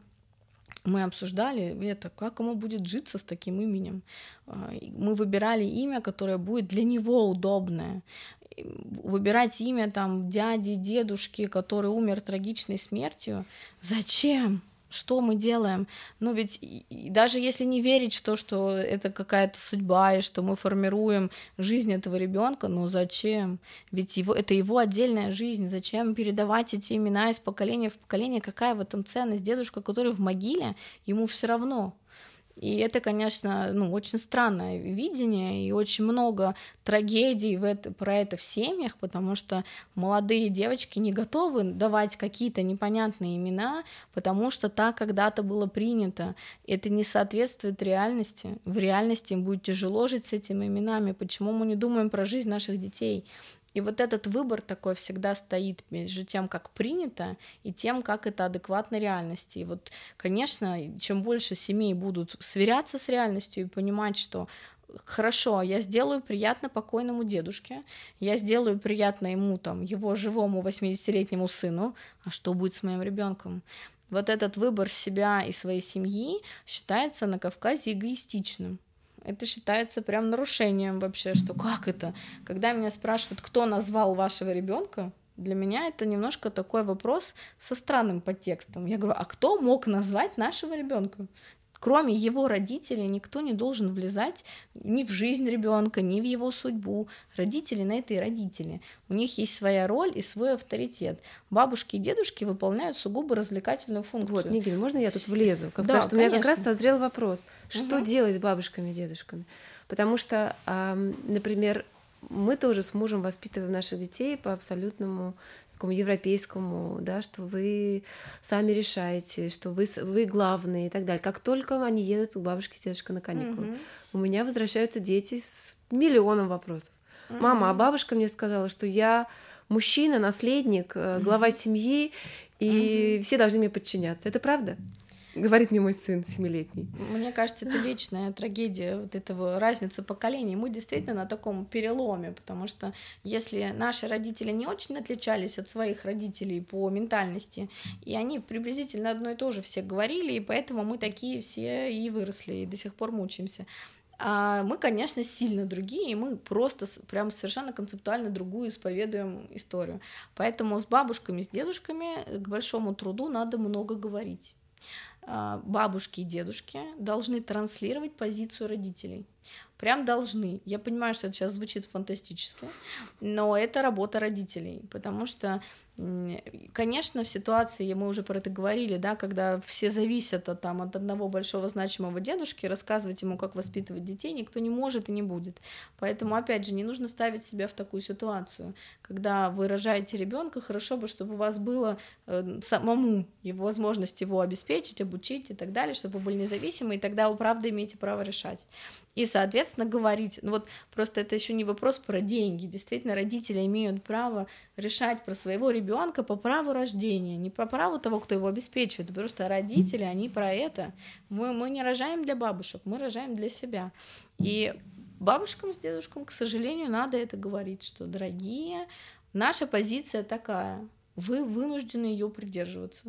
мы обсуждали это, как ему будет житься с таким именем. А, мы выбирали имя, которое будет для него удобное выбирать имя там дяди, дедушки, который умер трагичной смертью. Зачем? Что мы делаем? Ну ведь и даже если не верить в то, что это какая-то судьба и что мы формируем жизнь этого ребенка, ну зачем? Ведь его, это его отдельная жизнь. Зачем передавать эти имена из поколения в поколение? Какая в этом ценность? Дедушка, который в могиле, ему все равно. И это, конечно, ну, очень странное видение, и очень много трагедий в это, про это в семьях, потому что молодые девочки не готовы давать какие-то непонятные имена, потому что так когда-то было принято. Это не соответствует реальности. В реальности им будет тяжело жить с этими именами. Почему мы не думаем про жизнь наших детей? И вот этот выбор такой всегда стоит между тем, как принято, и тем, как это адекватно реальности. И вот, конечно, чем больше семей будут сверяться с реальностью и понимать, что хорошо, я сделаю приятно покойному дедушке, я сделаю приятно ему, там, его живому 80-летнему сыну, а что будет с моим ребенком? Вот этот выбор себя и своей семьи считается на Кавказе эгоистичным это считается прям нарушением вообще, что как это? Когда меня спрашивают, кто назвал вашего ребенка, для меня это немножко такой вопрос со странным подтекстом. Я говорю, а кто мог назвать нашего ребенка? Кроме его родителей никто не должен влезать ни в жизнь ребенка, ни в его судьбу. Родители на это и родители. У них есть своя роль и свой авторитет. Бабушки и дедушки выполняют сугубо развлекательную функцию. Вот, Нигель, можно я тут влезу? Как, да, потому что у меня как раз созрел вопрос, что угу. делать с бабушками и дедушками? Потому что, например, мы тоже с мужем воспитываем наших детей по абсолютному такому европейскому, да, что вы сами решаете, что вы, вы главные и так далее. Как только они едут к бабушке, дедушка на каникулы, mm-hmm. у меня возвращаются дети с миллионом вопросов. Mm-hmm. Мама, а бабушка мне сказала, что я мужчина, наследник, mm-hmm. глава семьи, и mm-hmm. все должны мне подчиняться. Это правда? Говорит мне мой сын семилетний. Мне кажется, это вечная трагедия вот этого разницы поколений. Мы действительно на таком переломе, потому что если наши родители не очень отличались от своих родителей по ментальности, и они приблизительно одно и то же все говорили, и поэтому мы такие все и выросли, и до сих пор мучаемся. А мы, конечно, сильно другие, и мы просто прям совершенно концептуально другую исповедуем историю. Поэтому с бабушками, с дедушками к большому труду надо много говорить. А, бабушки и дедушки должны транслировать позицию родителей. Прям должны. Я понимаю, что это сейчас звучит фантастически, но это работа родителей, потому что, конечно, в ситуации, мы уже про это говорили, да, когда все зависят от, там, от одного большого значимого дедушки, рассказывать ему, как воспитывать детей, никто не может и не будет. Поэтому, опять же, не нужно ставить себя в такую ситуацию. Когда вы рожаете ребенка, хорошо бы, чтобы у вас было э, самому его возможность его обеспечить, обучить и так далее, чтобы вы были независимы, и тогда вы правда имеете право решать. И, соответственно, говорить. Ну вот просто это еще не вопрос про деньги. Действительно, родители имеют право решать про своего ребенка по праву рождения, не по праву того, кто его обеспечивает. Просто родители, они про это. Мы, мы не рожаем для бабушек, мы рожаем для себя. И бабушкам с дедушкам, к сожалению, надо это говорить, что, дорогие, наша позиция такая, вы вынуждены ее придерживаться.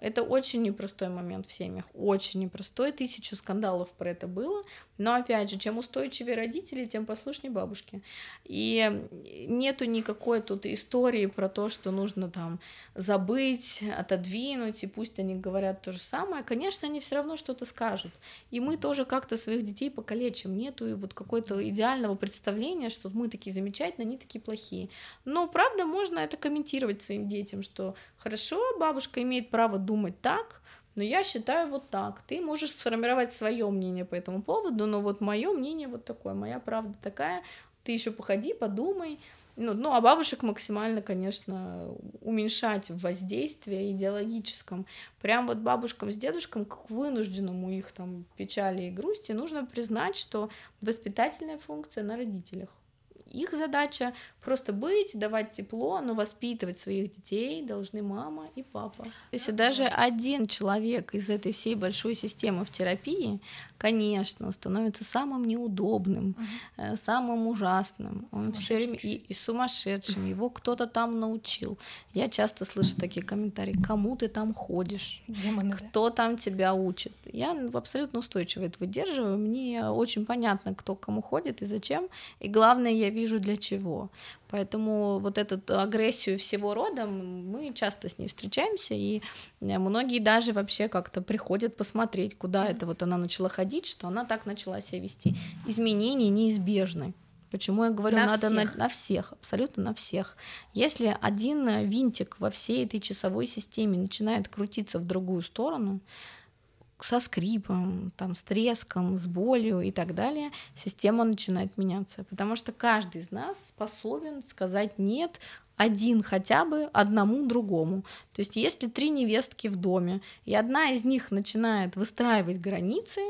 Это очень непростой момент в семьях, очень непростой, тысячу скандалов про это было, но опять же, чем устойчивее родители, тем послушнее бабушки. И нету никакой тут истории про то, что нужно там забыть, отодвинуть, и пусть они говорят то же самое. Конечно, они все равно что-то скажут. И мы тоже как-то своих детей покалечим. Нету вот какой-то идеального представления, что мы такие замечательные, они такие плохие. Но правда можно это комментировать своим детям, что хорошо, бабушка имеет право думать так, но я считаю вот так. Ты можешь сформировать свое мнение по этому поводу, но вот мое мнение вот такое, моя правда такая. Ты еще походи, подумай. Ну, ну, а бабушек максимально, конечно, уменьшать в воздействии идеологическом. Прям вот бабушкам с дедушкам, к вынужденному их там печали и грусти, нужно признать, что воспитательная функция на родителях. Их задача просто быть, давать тепло, но воспитывать своих детей должны мама и папа. Если даже один человек из этой всей большой системы в терапии, конечно, становится самым неудобным, угу. самым ужасным, он все время и, и сумасшедшим, его кто-то там научил. Я часто слышу такие комментарии: кому ты там ходишь? Демоны, кто да? там тебя учит? Я абсолютно устойчиво это выдерживаю. Мне очень понятно, кто к кому ходит и зачем. И главное, я вижу для чего. Поэтому вот эту агрессию всего рода мы часто с ней встречаемся, и э, многие даже вообще как-то приходят посмотреть, куда это вот она начала ходить, что она так начала себя вести. Изменения неизбежны. Почему я говорю, на надо всех. На, на всех, абсолютно на всех. Если один винтик во всей этой часовой системе начинает крутиться в другую сторону, со скрипом, там, с треском, с болью и так далее, система начинает меняться. Потому что каждый из нас способен сказать нет один хотя бы одному другому. То есть если три невестки в доме, и одна из них начинает выстраивать границы,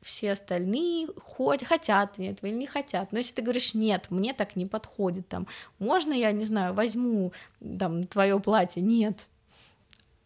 все остальные хоть хотят этого или не хотят. Но если ты говоришь, нет, мне так не подходит, там, можно я, не знаю, возьму там твое платье? Нет.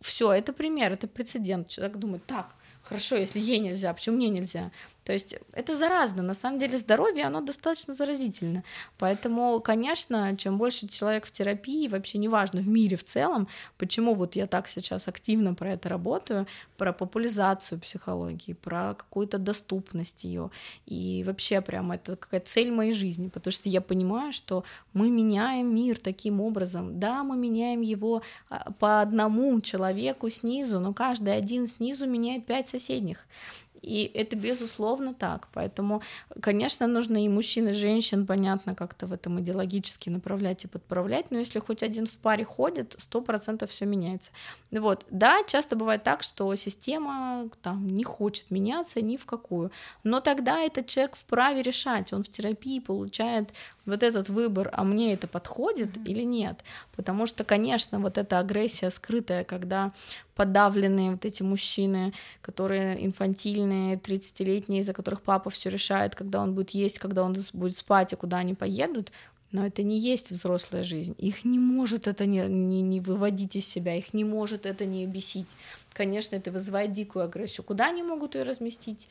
Все, это пример, это прецедент. Человек думает, так, хорошо, если ей нельзя, почему мне нельзя? То есть это заразно. На самом деле здоровье, оно достаточно заразительно. Поэтому, конечно, чем больше человек в терапии, вообще неважно, в мире в целом, почему вот я так сейчас активно про это работаю, про популяризацию психологии, про какую-то доступность ее. И вообще прям это какая цель моей жизни, потому что я понимаю, что мы меняем мир таким образом. Да, мы меняем его а, по одному человеку снизу, но каждый один снизу меняет пять соседних. И это безусловно так. Поэтому, конечно, нужно и мужчин, и женщин, понятно, как-то в этом идеологически направлять и подправлять. Но если хоть один в паре ходит, сто процентов все меняется. Вот. Да, часто бывает так, что система там не хочет меняться ни в какую. Но тогда этот человек вправе решать. Он в терапии получает вот этот выбор, а мне это подходит mm-hmm. или нет. Потому что, конечно, вот эта агрессия скрытая, когда подавленные вот эти мужчины, которые инфантильные, 30-летние, за которых папа все решает, когда он будет есть, когда он будет спать и куда они поедут, но это не есть взрослая жизнь. Их не может это не, не, не выводить из себя, их не может это не бесить. Конечно, это вызывает дикую агрессию. Куда они могут ее разместить?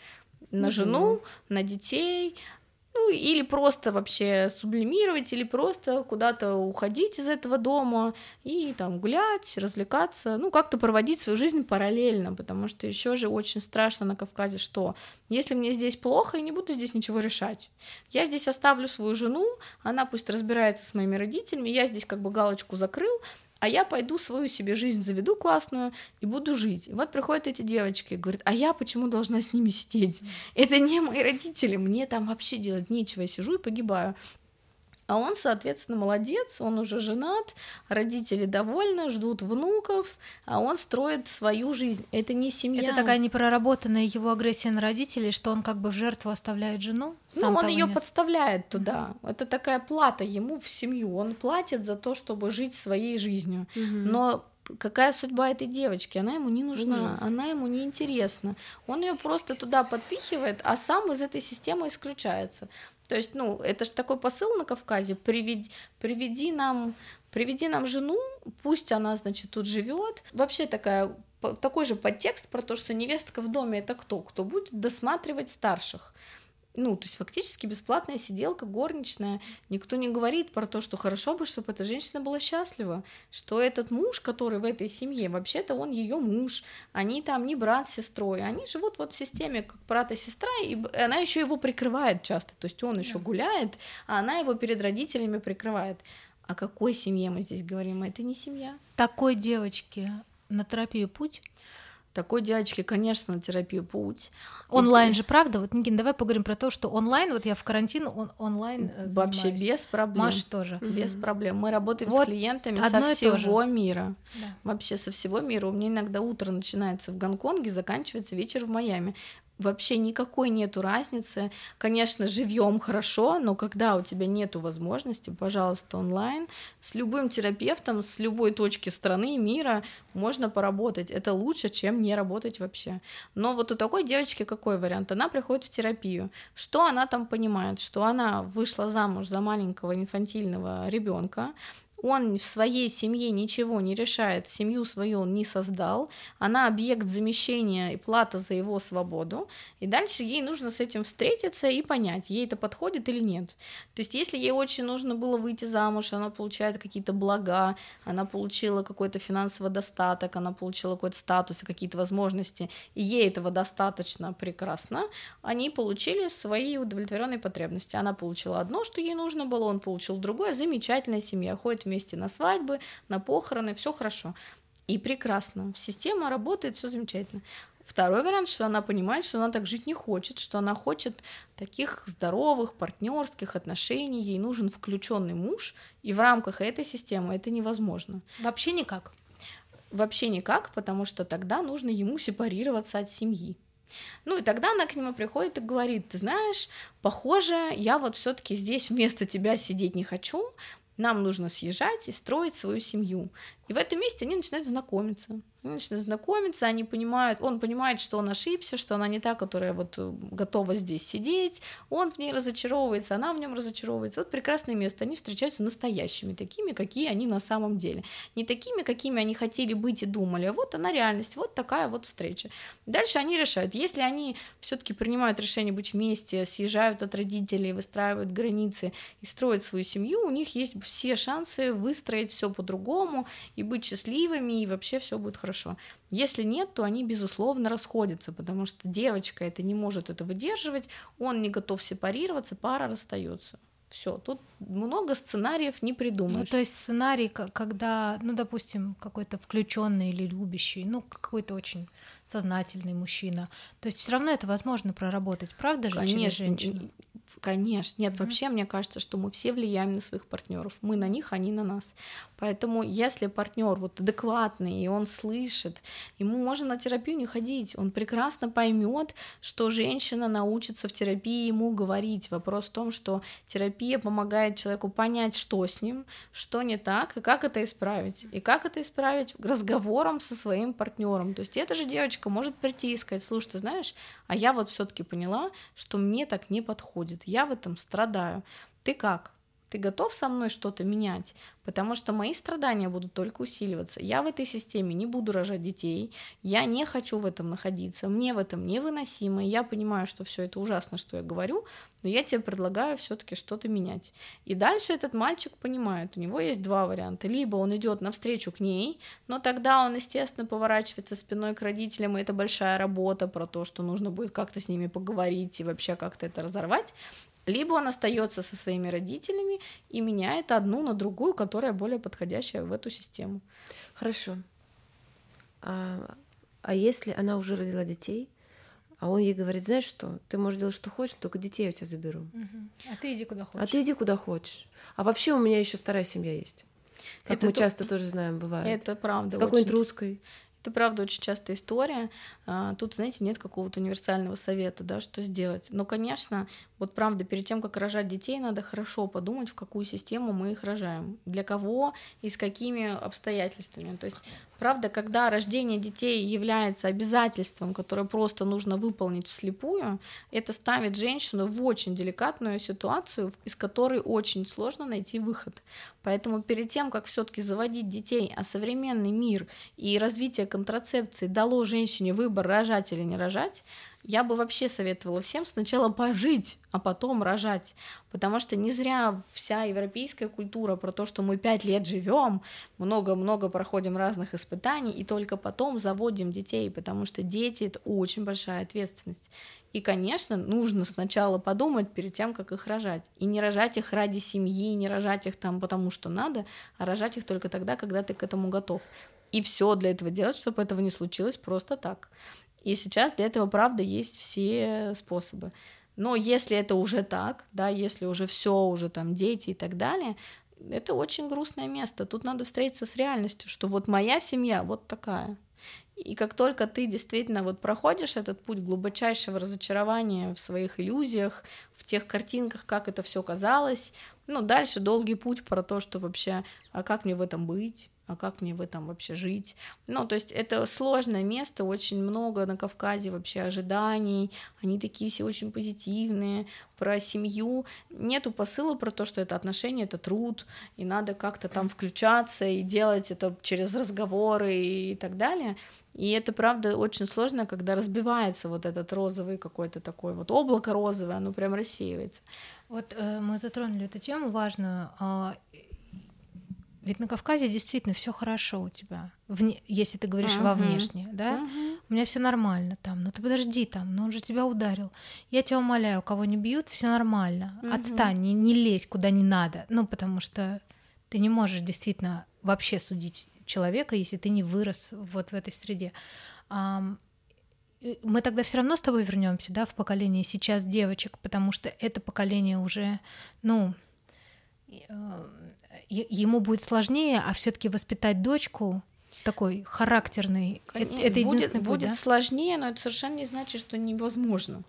На жену, на детей, ну, или просто вообще сублимировать, или просто куда-то уходить из этого дома и там гулять, развлекаться, ну, как-то проводить свою жизнь параллельно, потому что еще же очень страшно на Кавказе, что если мне здесь плохо, я не буду здесь ничего решать. Я здесь оставлю свою жену, она пусть разбирается с моими родителями, я здесь как бы галочку закрыл, а я пойду свою себе жизнь заведу классную и буду жить. И вот приходят эти девочки и говорят, а я почему должна с ними сидеть? Это не мои родители, мне там вообще делать нечего, я сижу и погибаю. А он, соответственно, молодец, он уже женат, родители довольны, ждут внуков, а он строит свою жизнь. Это не семья. Это такая непроработанная его агрессия на родителей, что он как бы в жертву оставляет жену. ну, он ее не... подставляет туда. Это такая плата ему в семью. Он платит за то, чтобы жить своей жизнью. Угу. Но какая судьба этой девочки, она ему не нужна, Ужас. она ему не интересна. Он ее просто туда подпихивает, а сам из этой системы исключается. То есть, ну, это же такой посыл на Кавказе, приведи, приведи нам, приведи нам жену, пусть она, значит, тут живет. Вообще такая такой же подтекст про то, что невестка в доме это кто? Кто будет досматривать старших. Ну, то есть фактически бесплатная сиделка, горничная. Никто не говорит про то, что хорошо бы, чтобы эта женщина была счастлива, что этот муж, который в этой семье, вообще-то он ее муж, они там не брат с сестрой, они живут вот в системе как брат и сестра, и она еще его прикрывает часто, то есть он еще гуляет, а она его перед родителями прикрывает. О какой семье мы здесь говорим? Это не семья. Такой девочке на терапию путь? Такой девочке, конечно, на терапию путь. Онлайн и... же, правда? Вот, Никин, давай поговорим про то, что онлайн, вот я в карантин он, онлайн э, Вообще без проблем. Маш тоже. Без mm-hmm. проблем. Мы работаем вот с клиентами со всего мира. Да. Вообще со всего мира. У меня иногда утро начинается в Гонконге, заканчивается вечер в Майами вообще никакой нету разницы. Конечно, живьем хорошо, но когда у тебя нету возможности, пожалуйста, онлайн, с любым терапевтом, с любой точки страны, мира можно поработать. Это лучше, чем не работать вообще. Но вот у такой девочки какой вариант? Она приходит в терапию. Что она там понимает? Что она вышла замуж за маленького инфантильного ребенка, он в своей семье ничего не решает, семью свою он не создал, она объект замещения и плата за его свободу, и дальше ей нужно с этим встретиться и понять, ей это подходит или нет. То есть если ей очень нужно было выйти замуж, она получает какие-то блага, она получила какой-то финансовый достаток, она получила какой-то статус и какие-то возможности, и ей этого достаточно прекрасно, они получили свои удовлетворенные потребности. Она получила одно, что ей нужно было, он получил другое, замечательная семья, ходит вместе на свадьбы, на похороны, все хорошо. И прекрасно. Система работает, все замечательно. Второй вариант, что она понимает, что она так жить не хочет, что она хочет таких здоровых партнерских отношений, ей нужен включенный муж, и в рамках этой системы это невозможно. Вообще никак. Вообще никак, потому что тогда нужно ему сепарироваться от семьи. Ну и тогда она к нему приходит и говорит, ты знаешь, похоже, я вот все-таки здесь вместо тебя сидеть не хочу, нам нужно съезжать и строить свою семью. И в этом месте они начинают знакомиться. Начинают знакомиться, они понимают, он понимает, что он ошибся, что она не та, которая вот э, готова здесь сидеть, он в ней разочаровывается, она в нем разочаровывается. Вот прекрасное место, они встречаются настоящими, такими, какие они на самом деле. Не такими, какими они хотели быть и думали, а вот она реальность, вот такая вот встреча. Дальше они решают, если они все-таки принимают решение быть вместе, съезжают от родителей, выстраивают границы и строят свою семью, у них есть все шансы выстроить все по-другому и быть счастливыми, и вообще все будет хорошо. Если нет, то они, безусловно, расходятся, потому что девочка это не может это выдерживать, он не готов сепарироваться, пара расстается. Все, тут много сценариев не придумаешь. Ну, то есть сценарий, когда, ну, допустим, какой-то включенный или любящий, ну, какой-то очень сознательный мужчина. То есть все равно это возможно проработать, правда же, Конечно, женщину? Конечно, нет, mm-hmm. вообще мне кажется, что мы все влияем на своих партнеров. Мы на них, они на нас. Поэтому, если партнер вот адекватный и он слышит, ему можно на терапию не ходить. Он прекрасно поймет, что женщина научится в терапии ему говорить. Вопрос в том, что терапия помогает человеку понять, что с ним, что не так, и как это исправить. И как это исправить разговором со своим партнером. То есть эта же девочка может прийти и сказать: слушай, ты знаешь, а я вот все-таки поняла, что мне так не подходит я в этом страдаю. Ты как? Ты готов со мной что-то менять? потому что мои страдания будут только усиливаться. Я в этой системе не буду рожать детей, я не хочу в этом находиться, мне в этом невыносимо, я понимаю, что все это ужасно, что я говорю, но я тебе предлагаю все-таки что-то менять. И дальше этот мальчик понимает, у него есть два варианта. Либо он идет навстречу к ней, но тогда он, естественно, поворачивается спиной к родителям, и это большая работа про то, что нужно будет как-то с ними поговорить и вообще как-то это разорвать. Либо он остается со своими родителями и меняет одну на другую, которая более подходящая в эту систему. Хорошо. А, а если она уже родила детей, а он ей говорит, знаешь что, ты можешь делать, что хочешь, только детей я у тебя заберу. Угу. А ты иди куда хочешь. А ты иди куда хочешь. А вообще у меня еще вторая семья есть. Как это мы то... часто тоже знаем, бывает. Это правда. С какой-нибудь очень... русской. Это правда очень частая история. А, тут, знаете, нет какого-то универсального совета, да, что сделать. Но, конечно, вот правда, перед тем, как рожать детей, надо хорошо подумать, в какую систему мы их рожаем, для кого и с какими обстоятельствами. То есть, правда, когда рождение детей является обязательством, которое просто нужно выполнить вслепую, это ставит женщину в очень деликатную ситуацию, из которой очень сложно найти выход. Поэтому перед тем, как все-таки заводить детей, а современный мир и развитие контрацепции дало женщине выбор выбор рожать или не рожать, я бы вообще советовала всем сначала пожить, а потом рожать. Потому что не зря вся европейская культура про то, что мы пять лет живем, много-много проходим разных испытаний, и только потом заводим детей, потому что дети это очень большая ответственность. И, конечно, нужно сначала подумать перед тем, как их рожать. И не рожать их ради семьи, не рожать их там потому, что надо, а рожать их только тогда, когда ты к этому готов. И все для этого делать, чтобы этого не случилось просто так. И сейчас для этого, правда, есть все способы. Но если это уже так, да, если уже все, уже там дети и так далее, это очень грустное место. Тут надо встретиться с реальностью, что вот моя семья вот такая. И как только ты действительно вот проходишь этот путь глубочайшего разочарования в своих иллюзиях, в тех картинках, как это все казалось, ну, дальше долгий путь про то, что вообще, а как мне в этом быть, а как мне в этом вообще жить? Ну, то есть это сложное место, очень много на Кавказе вообще ожиданий, они такие все очень позитивные, про семью нету посыла про то, что это отношения, это труд, и надо как-то там включаться и делать это через разговоры и так далее. И это, правда, очень сложно, когда разбивается вот этот розовый какой-то такой вот облако розовое, оно прям рассеивается. Вот э, мы затронули эту тему важную. Э, ведь на Кавказе действительно все хорошо у тебя, вне, если ты говоришь uh-huh. во внешне, да? Uh-huh. У меня все нормально там. Ну ты подожди там, но он же тебя ударил. Я тебя умоляю, кого не бьют, все нормально. Uh-huh. Отстань, не, не лезь куда не надо. Ну потому что ты не можешь действительно вообще судить человека, если ты не вырос вот в этой среде. Мы тогда все равно с тобой вернемся, да, в поколение сейчас девочек, потому что это поколение уже, ну, э, ему будет сложнее, а все-таки воспитать дочку такой характерный, Конечно, это, это единственный будет, будет да? сложнее, но это совершенно не значит, что невозможно.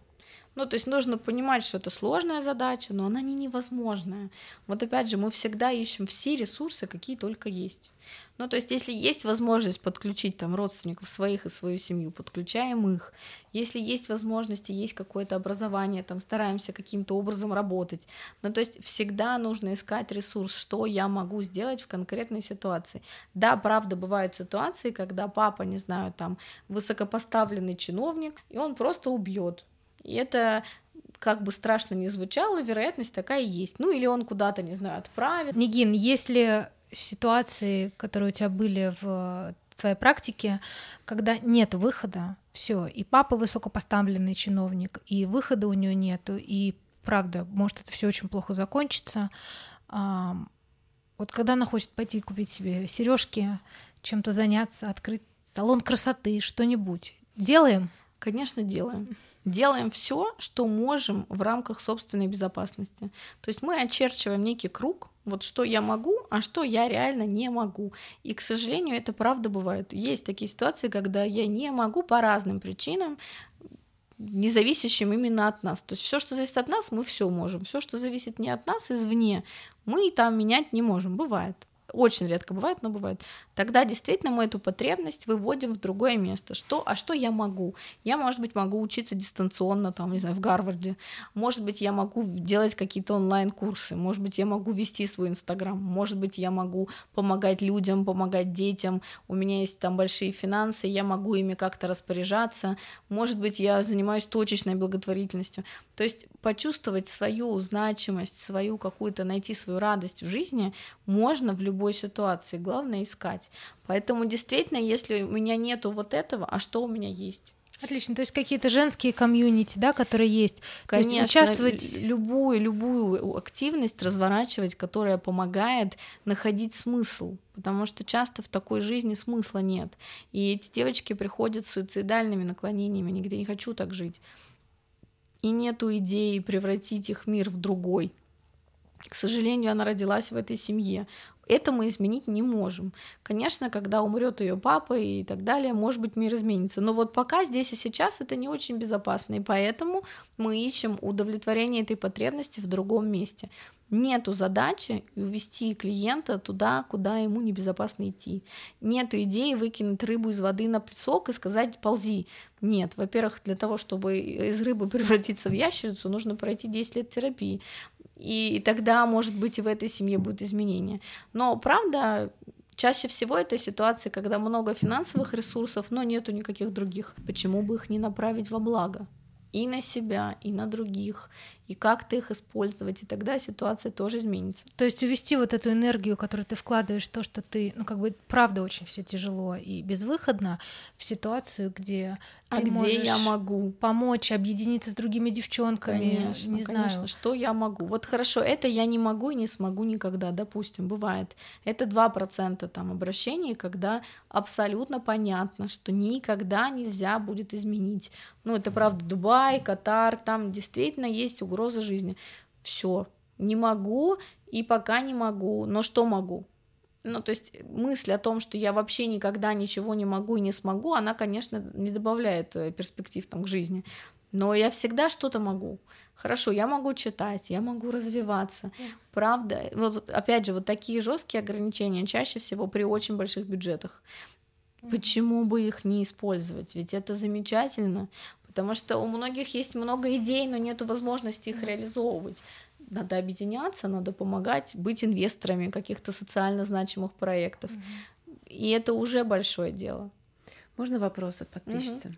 Ну, то есть нужно понимать, что это сложная задача, но она не невозможная. Вот опять же, мы всегда ищем все ресурсы, какие только есть. Ну, то есть, если есть возможность подключить там родственников своих и свою семью, подключаем их. Если есть возможности, есть какое-то образование, там стараемся каким-то образом работать. Ну, то есть, всегда нужно искать ресурс, что я могу сделать в конкретной ситуации. Да, правда, бывают ситуации, когда папа, не знаю, там высокопоставленный чиновник, и он просто убьет и это как бы страшно не звучало, вероятность такая есть. Ну или он куда-то, не знаю, отправит. Нигин, если ситуации, которые у тебя были в твоей практике, когда нет выхода, все, и папа высокопоставленный чиновник, и выхода у него нету, и правда, может это все очень плохо закончится. Вот когда она хочет пойти купить себе сережки, чем-то заняться, открыть салон красоты, что-нибудь, делаем? Конечно, делаем делаем все, что можем в рамках собственной безопасности. То есть мы очерчиваем некий круг, вот что я могу, а что я реально не могу. И, к сожалению, это правда бывает. Есть такие ситуации, когда я не могу по разным причинам, не зависящим именно от нас. То есть все, что зависит от нас, мы все можем. Все, что зависит не от нас, извне, мы там менять не можем. Бывает. Очень редко бывает, но бывает. Тогда действительно мы эту потребность выводим в другое место. Что, а что я могу? Я, может быть, могу учиться дистанционно, там, не знаю, в Гарварде. Может быть, я могу делать какие-то онлайн-курсы. Может быть, я могу вести свой Инстаграм. Может быть, я могу помогать людям, помогать детям. У меня есть там большие финансы, я могу ими как-то распоряжаться. Может быть, я занимаюсь точечной благотворительностью. То есть почувствовать свою значимость, свою какую-то, найти свою радость в жизни можно в любой ситуации. Главное искать. Поэтому действительно, если у меня нету вот этого, а что у меня есть? Отлично, то есть какие-то женские комьюнити, да, которые есть. Конечно, есть участвовать любую любую активность разворачивать, которая помогает находить смысл, потому что часто в такой жизни смысла нет, и эти девочки приходят с суицидальными наклонениями, нигде не хочу так жить и нету идеи превратить их мир в другой. К сожалению, она родилась в этой семье. Это мы изменить не можем. Конечно, когда умрет ее папа и так далее, может быть, мир изменится. Но вот пока здесь и сейчас это не очень безопасно. И поэтому мы ищем удовлетворение этой потребности в другом месте. Нету задачи увести клиента туда, куда ему небезопасно идти. Нету идеи выкинуть рыбу из воды на песок и сказать «ползи». Нет, во-первых, для того, чтобы из рыбы превратиться в ящерицу, нужно пройти 10 лет терапии и тогда, может быть, и в этой семье будет изменение. Но, правда, Чаще всего это ситуации, когда много финансовых ресурсов, но нету никаких других. Почему бы их не направить во благо? и на себя, и на других, и как ты их использовать, и тогда ситуация тоже изменится. То есть увести вот эту энергию, которую ты вкладываешь, то, что ты, ну как бы правда очень все тяжело и безвыходно, в ситуацию, где а ты где можешь я могу помочь, объединиться с другими девчонками, конечно, не конечно, знаю. что я могу. Вот хорошо, это я не могу и не смогу никогда, допустим, бывает. Это 2% там обращений, когда абсолютно понятно, что никогда нельзя будет изменить. Ну, это правда Дубай, Катар, там действительно есть угроза жизни. Все, не могу и пока не могу, но что могу? Ну, то есть мысль о том, что я вообще никогда ничего не могу и не смогу, она, конечно, не добавляет э, перспектив там, к жизни. Но я всегда что-то могу. Хорошо, я могу читать, я могу развиваться. Правда, вот опять же, вот такие жесткие ограничения чаще всего при очень больших бюджетах. Почему бы их не использовать? Ведь это замечательно, потому что у многих есть много идей, но нет возможности их реализовывать. Надо объединяться, надо помогать, быть инвесторами каких-то социально значимых проектов. И это уже большое дело. Можно вопрос от подписчицы?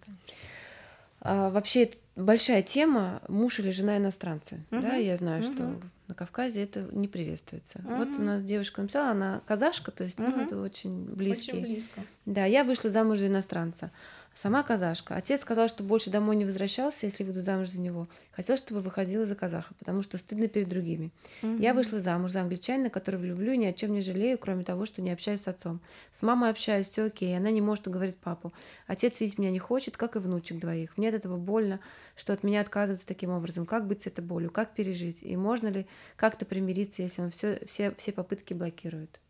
А, вообще, это большая тема муж или жена иностранцы. Мгм. Да, я знаю, что Мгм. на Кавказе это не приветствуется. Мгм. Вот у нас девушка написала, она казашка, то есть ну, Мгм. это очень близкий. Очень близко. Да, я вышла замуж за иностранца. Сама казашка. Отец сказал, что больше домой не возвращался, если выйду замуж за него. Хотел, чтобы выходила за казаха, потому что стыдно перед другими. Я вышла замуж за англичанина, которого люблю и ни о чем не жалею, кроме того, что не общаюсь с отцом. С мамой общаюсь, все окей, она не может уговорить папу. Отец видеть меня не хочет, как и внучек двоих. Мне от этого больно, что от меня отказываются таким образом. Как быть с этой болью? Как пережить? И можно ли как-то примириться, если он все, все, все попытки блокирует?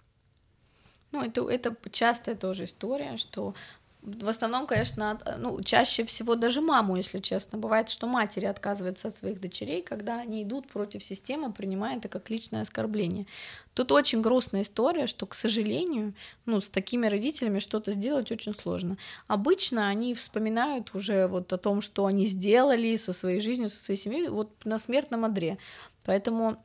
Ну, это, это частая тоже история, что в основном, конечно, ну, чаще всего даже маму, если честно. Бывает, что матери отказываются от своих дочерей, когда они идут против системы, принимая это как личное оскорбление. Тут очень грустная история, что, к сожалению, ну, с такими родителями что-то сделать очень сложно. Обычно они вспоминают уже вот о том, что они сделали со своей жизнью, со своей семьей, вот на смертном одре. Поэтому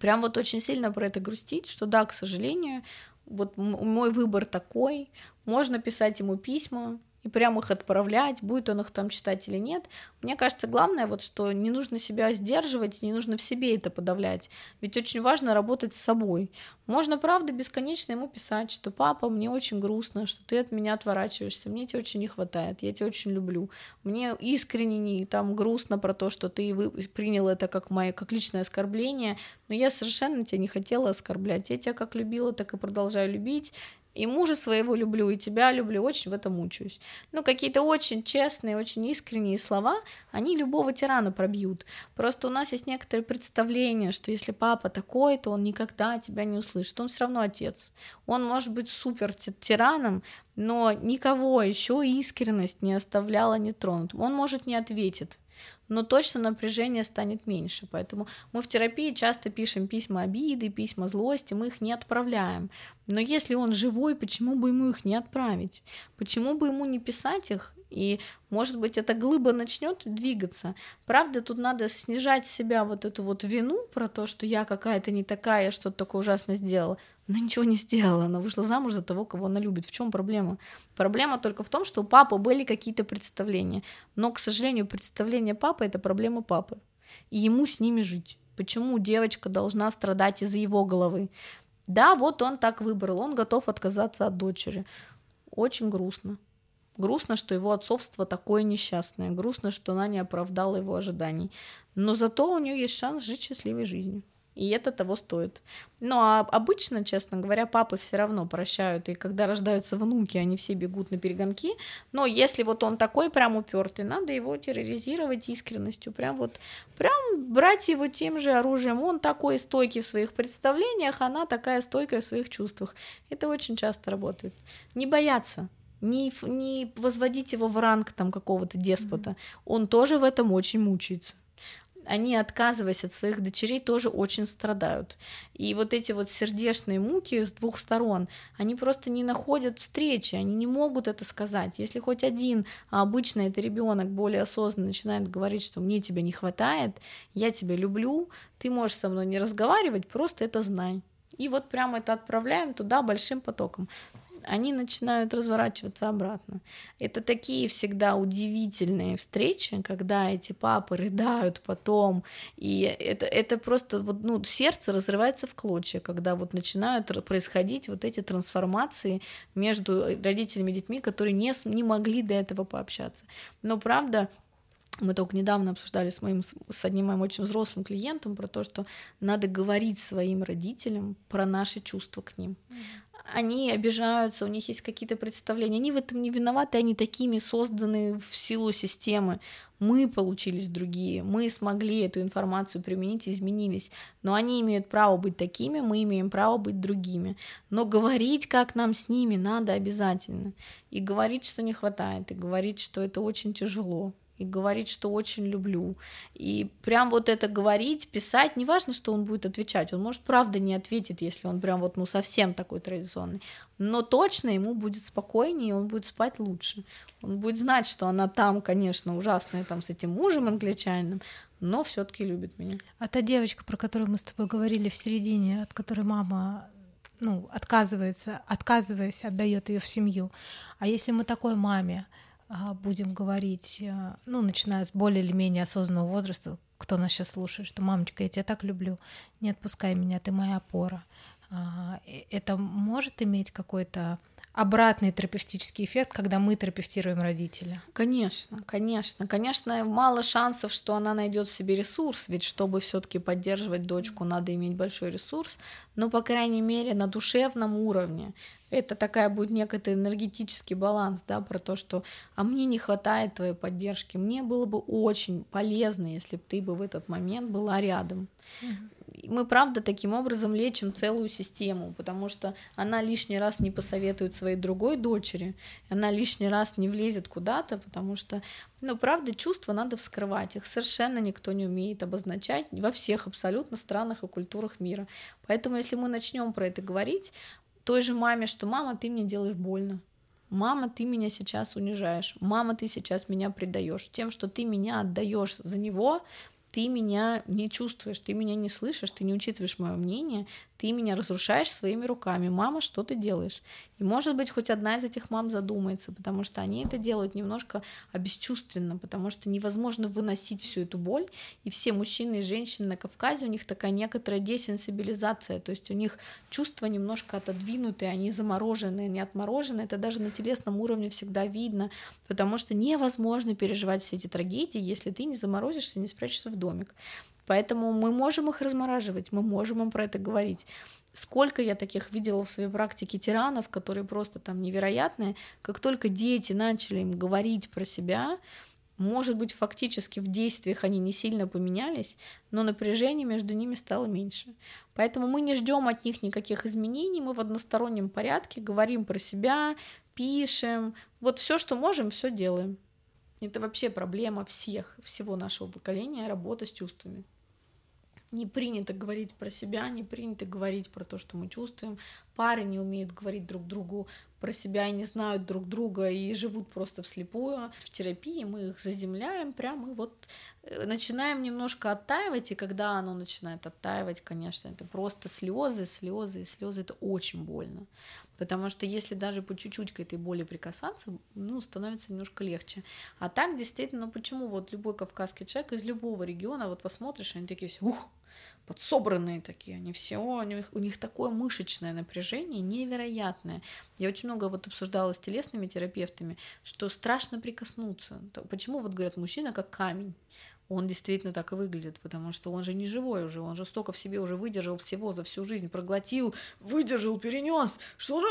прям вот очень сильно про это грустить, что да, к сожалению, вот мой выбор такой, можно писать ему письма и прям их отправлять, будет он их там читать или нет. Мне кажется, главное вот, что не нужно себя сдерживать, не нужно в себе это подавлять, ведь очень важно работать с собой. Можно, правда, бесконечно ему писать, что папа, мне очень грустно, что ты от меня отворачиваешься, мне тебя очень не хватает, я тебя очень люблю, мне искренне не там грустно про то, что ты принял это как мое, как личное оскорбление, но я совершенно тебя не хотела оскорблять, я тебя как любила, так и продолжаю любить, и мужа своего люблю, и тебя люблю, очень в этом мучаюсь. Ну, какие-то очень честные, очень искренние слова, они любого тирана пробьют. Просто у нас есть некоторые представления, что если папа такой, то он никогда тебя не услышит. Он все равно отец. Он может быть супер ти- тираном, но никого еще искренность не оставляла нетронутым. Он, может, не ответит, но точно напряжение станет меньше. Поэтому мы в терапии часто пишем письма обиды, письма злости, мы их не отправляем. Но если он живой, почему бы ему их не отправить? Почему бы ему не писать их? И, может быть, эта глыба начнет двигаться. Правда, тут надо снижать себя вот эту вот вину про то, что я какая-то не такая, что-то такое ужасно сделала. Она ничего не сделала, она вышла замуж за того, кого она любит. В чем проблема? Проблема только в том, что у папы были какие-то представления. Но, к сожалению, представление папы это проблема папы. И ему с ними жить. Почему девочка должна страдать из-за его головы? Да, вот он так выбрал, он готов отказаться от дочери. Очень грустно. Грустно, что его отцовство такое несчастное. Грустно, что она не оправдала его ожиданий. Но зато у нее есть шанс жить счастливой жизнью. И это того стоит. Ну а обычно, честно говоря, папы все равно прощают. И когда рождаются внуки, они все бегут на перегонки. Но если вот он такой прям упертый, надо его терроризировать искренностью. Прям вот, прям брать его тем же оружием. Он такой стойкий в своих представлениях, она такая стойкая в своих чувствах. Это очень часто работает. Не бояться не, не возводить его в ранг там какого-то деспота. Он тоже в этом очень мучается. Они, отказываясь от своих дочерей, тоже очень страдают. И вот эти вот сердечные муки с двух сторон, они просто не находят встречи, они не могут это сказать. Если хоть один, а обычно это ребенок более осознанно начинает говорить, что мне тебя не хватает, я тебя люблю, ты можешь со мной не разговаривать, просто это знай. и вот прямо это отправляем туда большим потоком они начинают разворачиваться обратно. Это такие всегда удивительные встречи, когда эти папы рыдают потом, и это, это просто вот, ну, сердце разрывается в клочья, когда вот начинают происходить вот эти трансформации между родителями и детьми, которые не, не могли до этого пообщаться. Но правда, мы только недавно обсуждали с моим с одним моим очень взрослым клиентом про то, что надо говорить своим родителям про наши чувства к ним они обижаются, у них есть какие-то представления, они в этом не виноваты, они такими созданы в силу системы. Мы получились другие, мы смогли эту информацию применить, изменились, но они имеют право быть такими, мы имеем право быть другими. Но говорить, как нам с ними, надо обязательно. И говорить, что не хватает, и говорить, что это очень тяжело и говорить, что очень люблю. И прям вот это говорить, писать, неважно, что он будет отвечать, он может правда не ответит, если он прям вот ну совсем такой традиционный, но точно ему будет спокойнее, он будет спать лучше. Он будет знать, что она там, конечно, ужасная там с этим мужем англичанином, но все-таки любит меня. А та девочка, про которую мы с тобой говорили в середине, от которой мама ну, отказывается, отказываясь, отдает ее в семью. А если мы такой маме, будем говорить, э, ну, начиная с более или менее осознанного возраста, кто нас сейчас слушает, что мамочка, я тебя так люблю, не отпускай меня, ты моя опора. А, это может иметь какой-то обратный терапевтический эффект, когда мы терапевтируем родителя? Конечно, конечно. Конечно, мало шансов, что она найдет в себе ресурс, ведь чтобы все-таки поддерживать дочку, надо иметь большой ресурс, но, по крайней мере, на душевном уровне это такая будет некий энергетический баланс, да, про то, что а мне не хватает твоей поддержки, мне было бы очень полезно, если бы ты бы в этот момент была рядом. Mm-hmm. Мы, правда, таким образом лечим целую систему, потому что она лишний раз не посоветует своей другой дочери, она лишний раз не влезет куда-то, потому что, ну, правда, чувства надо вскрывать, их совершенно никто не умеет обозначать во всех абсолютно странах и культурах мира. Поэтому, если мы начнем про это говорить, той же маме, что мама, ты мне делаешь больно. Мама, ты меня сейчас унижаешь. Мама, ты сейчас меня предаешь. Тем, что ты меня отдаешь за него, ты меня не чувствуешь, ты меня не слышишь, ты не учитываешь мое мнение, ты меня разрушаешь своими руками. Мама, что ты делаешь? И может быть, хоть одна из этих мам задумается, потому что они это делают немножко обесчувственно, потому что невозможно выносить всю эту боль. И все мужчины и женщины на Кавказе, у них такая некоторая десенсибилизация, то есть у них чувства немножко отодвинутые, они замороженные, не отмороженные. Это даже на телесном уровне всегда видно, потому что невозможно переживать все эти трагедии, если ты не заморозишься, не спрячешься в домик. Поэтому мы можем их размораживать, мы можем им про это говорить. Сколько я таких видела в своей практике тиранов, которые просто там невероятные, как только дети начали им говорить про себя, может быть, фактически в действиях они не сильно поменялись, но напряжение между ними стало меньше. Поэтому мы не ждем от них никаких изменений, мы в одностороннем порядке говорим про себя, пишем, вот все, что можем, все делаем. Это вообще проблема всех, всего нашего поколения, работа с чувствами не принято говорить про себя, не принято говорить про то, что мы чувствуем. Пары не умеют говорить друг другу про себя и не знают друг друга и живут просто вслепую. В терапии мы их заземляем прямо и вот э, начинаем немножко оттаивать, и когда оно начинает оттаивать, конечно, это просто слезы, слезы и слезы, это очень больно. Потому что если даже по чуть-чуть к этой боли прикасаться, ну, становится немножко легче. А так, действительно, ну почему вот любой кавказский человек из любого региона, вот посмотришь, они такие все, ух, подсобранные такие, они все, у них, у них такое мышечное напряжение невероятное. Я очень много вот обсуждала с телесными терапевтами, что страшно прикоснуться. Почему вот говорят, мужчина как камень? Он действительно так и выглядит, потому что он же не живой уже, он же столько в себе уже выдержал всего за всю жизнь, проглотил, выдержал, перенес, что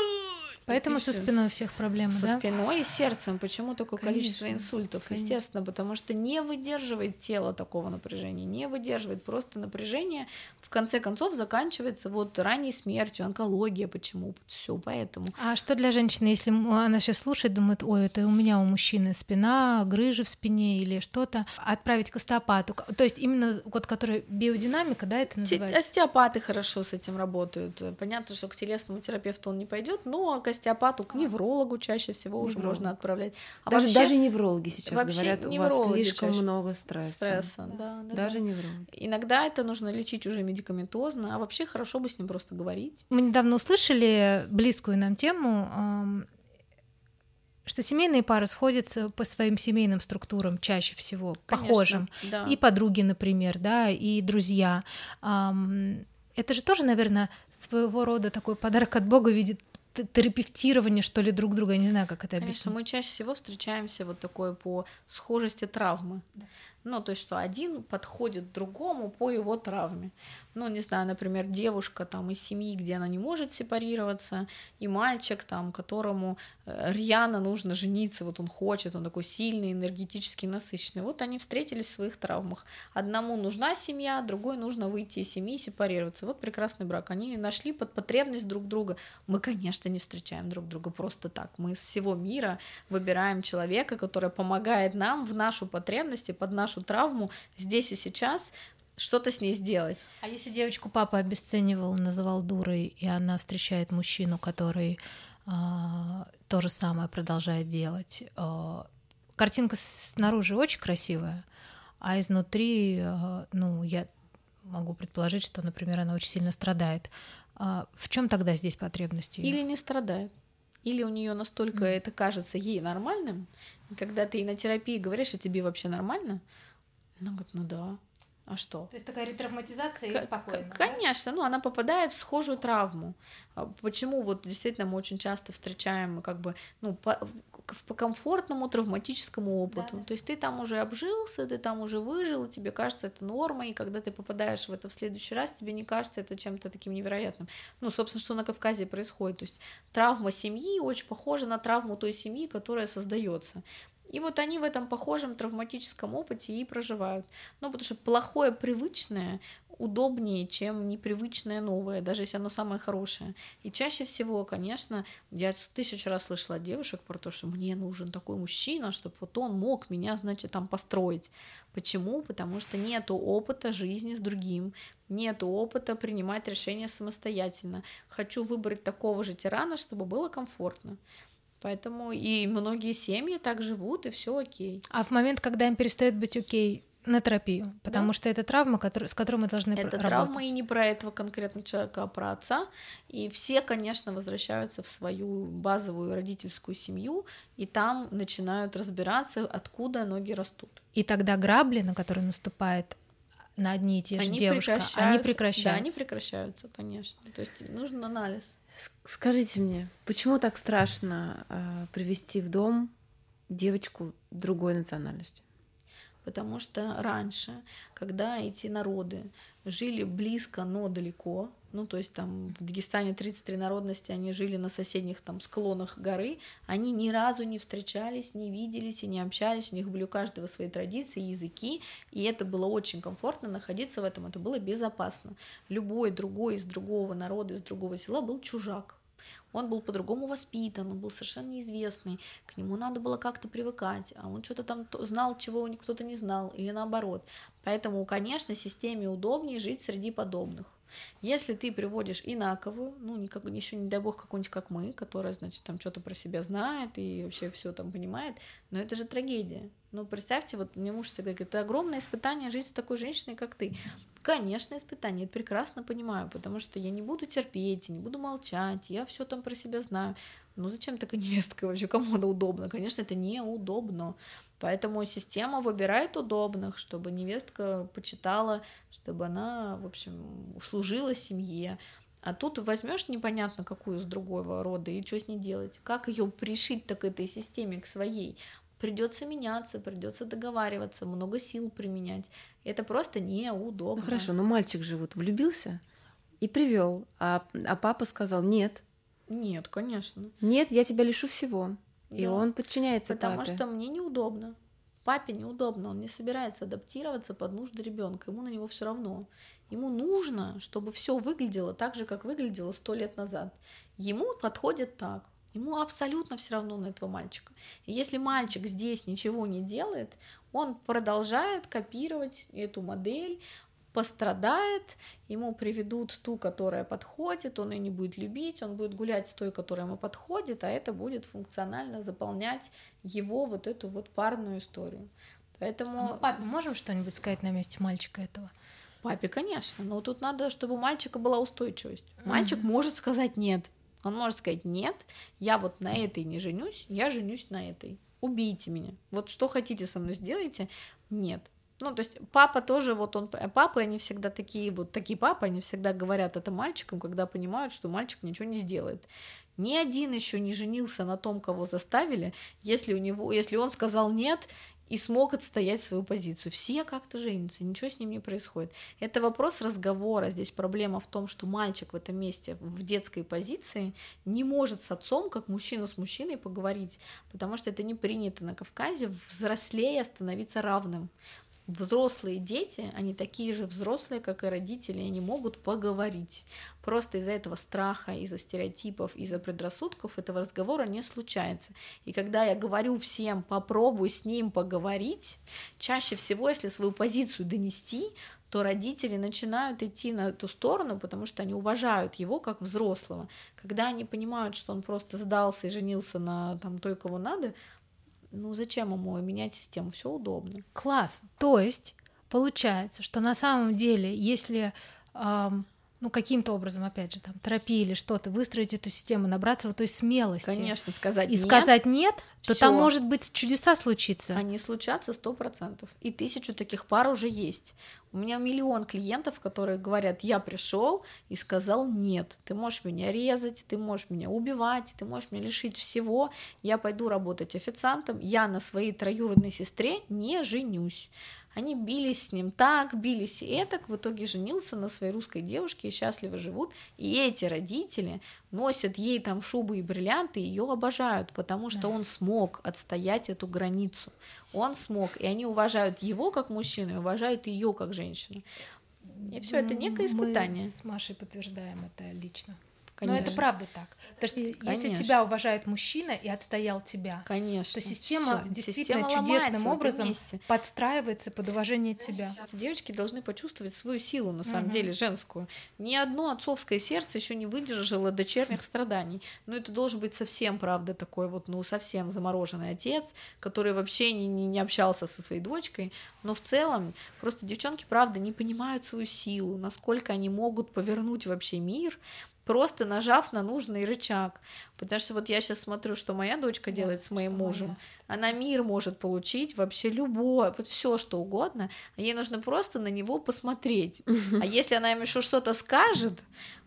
Поэтому со спиной всех проблемы, Со да? спиной и сердцем. Почему такое конечно, количество инсультов? Конечно. Естественно, потому что не выдерживает тело такого напряжения, не выдерживает просто напряжение. В конце концов заканчивается вот ранней смертью, онкология. Почему? Все поэтому. А что для женщины, если она сейчас слушает, думает, ой, это у меня у мужчины спина, грыжи в спине или что-то, отправить к остеопату? То есть именно вот который биодинамика, да, это называется? Остеопаты хорошо с этим работают. Понятно, что к телесному терапевту он не пойдет, но к остеопату, к неврологу чаще всего Невролог. уже можно отправлять. А даже, вообще, даже неврологи сейчас говорят, у вас слишком много стресса. Стресса, да. да даже да. неврологи. Иногда это нужно лечить уже медикаментозно, а вообще хорошо бы с ним просто говорить. Мы недавно услышали близкую нам тему что семейные пары сходятся по своим семейным структурам чаще всего, Конечно, похожим. Да. И подруги, например, да, и друзья. Это же тоже, наверное, своего рода такой подарок от Бога в виде терапевтирования, что ли, друг друга. Я не знаю, как это объяснить. Конечно, мы чаще всего встречаемся вот такое по схожести травмы. Да. Ну, то есть, что один подходит другому по его травме. Ну, не знаю, например, девушка там из семьи, где она не может сепарироваться, и мальчик там, которому э, рьяно нужно жениться, вот он хочет, он такой сильный, энергетически насыщенный. Вот они встретились в своих травмах. Одному нужна семья, другой нужно выйти из семьи и сепарироваться. Вот прекрасный брак. Они нашли под потребность друг друга. Мы, конечно, не встречаем друг друга просто так. Мы из всего мира выбираем человека, который помогает нам в нашу потребность и под нашу нашу травму здесь и сейчас что-то с ней сделать. А если девочку папа обесценивал, называл дурой, и она встречает мужчину, который э, то же самое продолжает делать, э, картинка снаружи очень красивая, а изнутри, э, ну, я могу предположить, что, например, она очень сильно страдает. А в чем тогда здесь потребности? Или не страдает. Или у нее настолько mm. это кажется ей нормальным, когда ты и на терапии говоришь, а тебе вообще нормально, она говорит, ну да. А что? То есть такая ретравматизация и спокойно. Конечно, да? ну она попадает в схожую травму. А почему вот действительно мы очень часто встречаем как бы ну по, по комфортному травматическому опыту. Да, да. То есть ты там уже обжился, ты там уже выжил, тебе кажется это нормой, и когда ты попадаешь в это в следующий раз, тебе не кажется это чем-то таким невероятным. Ну, собственно, что на Кавказе происходит. То есть травма семьи очень похожа на травму той семьи, которая создается. И вот они в этом похожем травматическом опыте и проживают. Ну, потому что плохое привычное удобнее, чем непривычное новое, даже если оно самое хорошее. И чаще всего, конечно, я тысячу раз слышала от девушек про то, что мне нужен такой мужчина, чтобы вот он мог меня, значит, там построить. Почему? Потому что нету опыта жизни с другим, нету опыта принимать решения самостоятельно. Хочу выбрать такого же тирана, чтобы было комфортно. Поэтому и многие семьи так живут, и все окей. А в момент, когда им перестает быть окей, на терапию, потому да. что это травма, который, с которой мы должны это работать. Это травма и не про этого конкретного человека, а про отца. И все, конечно, возвращаются в свою базовую родительскую семью, и там начинают разбираться, откуда ноги растут. И тогда грабли, на которые наступает на одни и те же девушки, они прекращаются. Да, они прекращаются, конечно. То есть нужен анализ. Скажите мне, почему так страшно э, привести в дом девочку другой национальности? Потому что раньше, когда эти народы жили близко, но далеко, ну, то есть там в Дагестане 33 народности, они жили на соседних там склонах горы, они ни разу не встречались, не виделись и не общались, у них были у каждого свои традиции, языки, и это было очень комфортно находиться в этом, это было безопасно. Любой другой из другого народа, из другого села был чужак, он был по-другому воспитан, он был совершенно неизвестный, к нему надо было как-то привыкать, а он что-то там знал, чего кто-то не знал, или наоборот. Поэтому, конечно, системе удобнее жить среди подобных. Если ты приводишь инаковую, ну, никак, еще не дай бог какую-нибудь, как мы, которая, значит, там что-то про себя знает и вообще все там понимает, но это же трагедия. Ну, представьте, вот мне муж всегда говорит, это огромное испытание жить с такой женщиной, как ты. Конечно, испытание, это прекрасно понимаю, потому что я не буду терпеть, не буду молчать, я все там про себя знаю. Ну, зачем такая невестка вообще? Кому она удобна? Конечно, это неудобно. Поэтому система выбирает удобных, чтобы невестка почитала, чтобы она, в общем, служила семье. А тут возьмешь непонятно какую с другого рода и что с ней делать? Как ее пришить так этой системе, к своей? Придется меняться, придется договариваться, много сил применять. Это просто неудобно. Ну хорошо, но мальчик же вот влюбился и привел, а, а папа сказал нет. Нет, конечно. Нет, я тебя лишу всего. И да. он подчиняется Потому папе. что мне неудобно. Папе неудобно, он не собирается адаптироваться под нужды ребенка, ему на него все равно. Ему нужно, чтобы все выглядело так же, как выглядело сто лет назад. Ему подходит так. Ему абсолютно все равно на этого мальчика. И если мальчик здесь ничего не делает, он продолжает копировать эту модель, пострадает, ему приведут ту, которая подходит, он ее не будет любить, он будет гулять с той, которая ему подходит, а это будет функционально заполнять его вот эту вот парную историю. Поэтому... А мы папе можем что-нибудь сказать на месте мальчика этого? Папе, конечно, но тут надо, чтобы у мальчика была устойчивость. Мальчик mm-hmm. может сказать нет. Он может сказать нет, я вот на этой не женюсь, я женюсь на этой. Убейте меня. Вот что хотите со мной сделайте, нет. Ну, то есть папа тоже, вот он, папы, они всегда такие, вот такие папы, они всегда говорят это мальчикам, когда понимают, что мальчик ничего не сделает. Ни один еще не женился на том, кого заставили, если у него, если он сказал нет и смог отстоять свою позицию. Все как-то женятся, ничего с ним не происходит. Это вопрос разговора. Здесь проблема в том, что мальчик в этом месте, в детской позиции, не может с отцом, как мужчина с мужчиной, поговорить, потому что это не принято на Кавказе, взрослее становиться равным взрослые дети, они такие же взрослые, как и родители, они могут поговорить. Просто из-за этого страха, из-за стереотипов, из-за предрассудков этого разговора не случается. И когда я говорю всем, попробуй с ним поговорить, чаще всего, если свою позицию донести, то родители начинают идти на эту сторону, потому что они уважают его как взрослого. Когда они понимают, что он просто сдался и женился на там, той, кого надо, ну зачем ему менять систему? Все удобно. Класс. То есть получается, что на самом деле, если эм, ну, каким-то образом, опять же, там, терапии или что-то, выстроить эту систему, набраться вот той смелости. Конечно, сказать и нет. сказать нет, то всё. там может быть чудеса случиться. Они случатся сто процентов. И тысячу таких пар уже есть. У меня миллион клиентов, которые говорят, я пришел и сказал нет, ты можешь меня резать, ты можешь меня убивать, ты можешь меня лишить всего, я пойду работать официантом, я на своей троюродной сестре не женюсь. Они бились с ним так, бились и этак, в итоге женился на своей русской девушке и счастливо живут. И эти родители носят ей там шубы и бриллианты, ее обожают, потому что он смог отстоять эту границу. Он смог, и они уважают его как мужчину, и уважают ее как женщину. И все это некое испытание. Мы с Машей подтверждаем это лично. Конечно. Но это правда так. Потому что Конечно. если тебя уважает мужчина и отстоял тебя, Конечно. то система Всё. действительно система чудесным образом подстраивается под уважение тебя. Девочки должны почувствовать свою силу, на самом угу. деле, женскую. Ни одно отцовское сердце еще не выдержало дочерних страданий. Но это должен быть совсем, правда, такой вот, ну, совсем замороженный отец, который вообще не, не, не общался со своей дочкой. Но в целом просто девчонки, правда, не понимают свою силу, насколько они могут повернуть вообще мир, просто нажав на нужный рычаг. Потому что вот я сейчас смотрю, что моя дочка делает с моим мужем. Она мир может получить, вообще любое, вот все что угодно. А ей нужно просто на него посмотреть. А если она ему еще что-то скажет,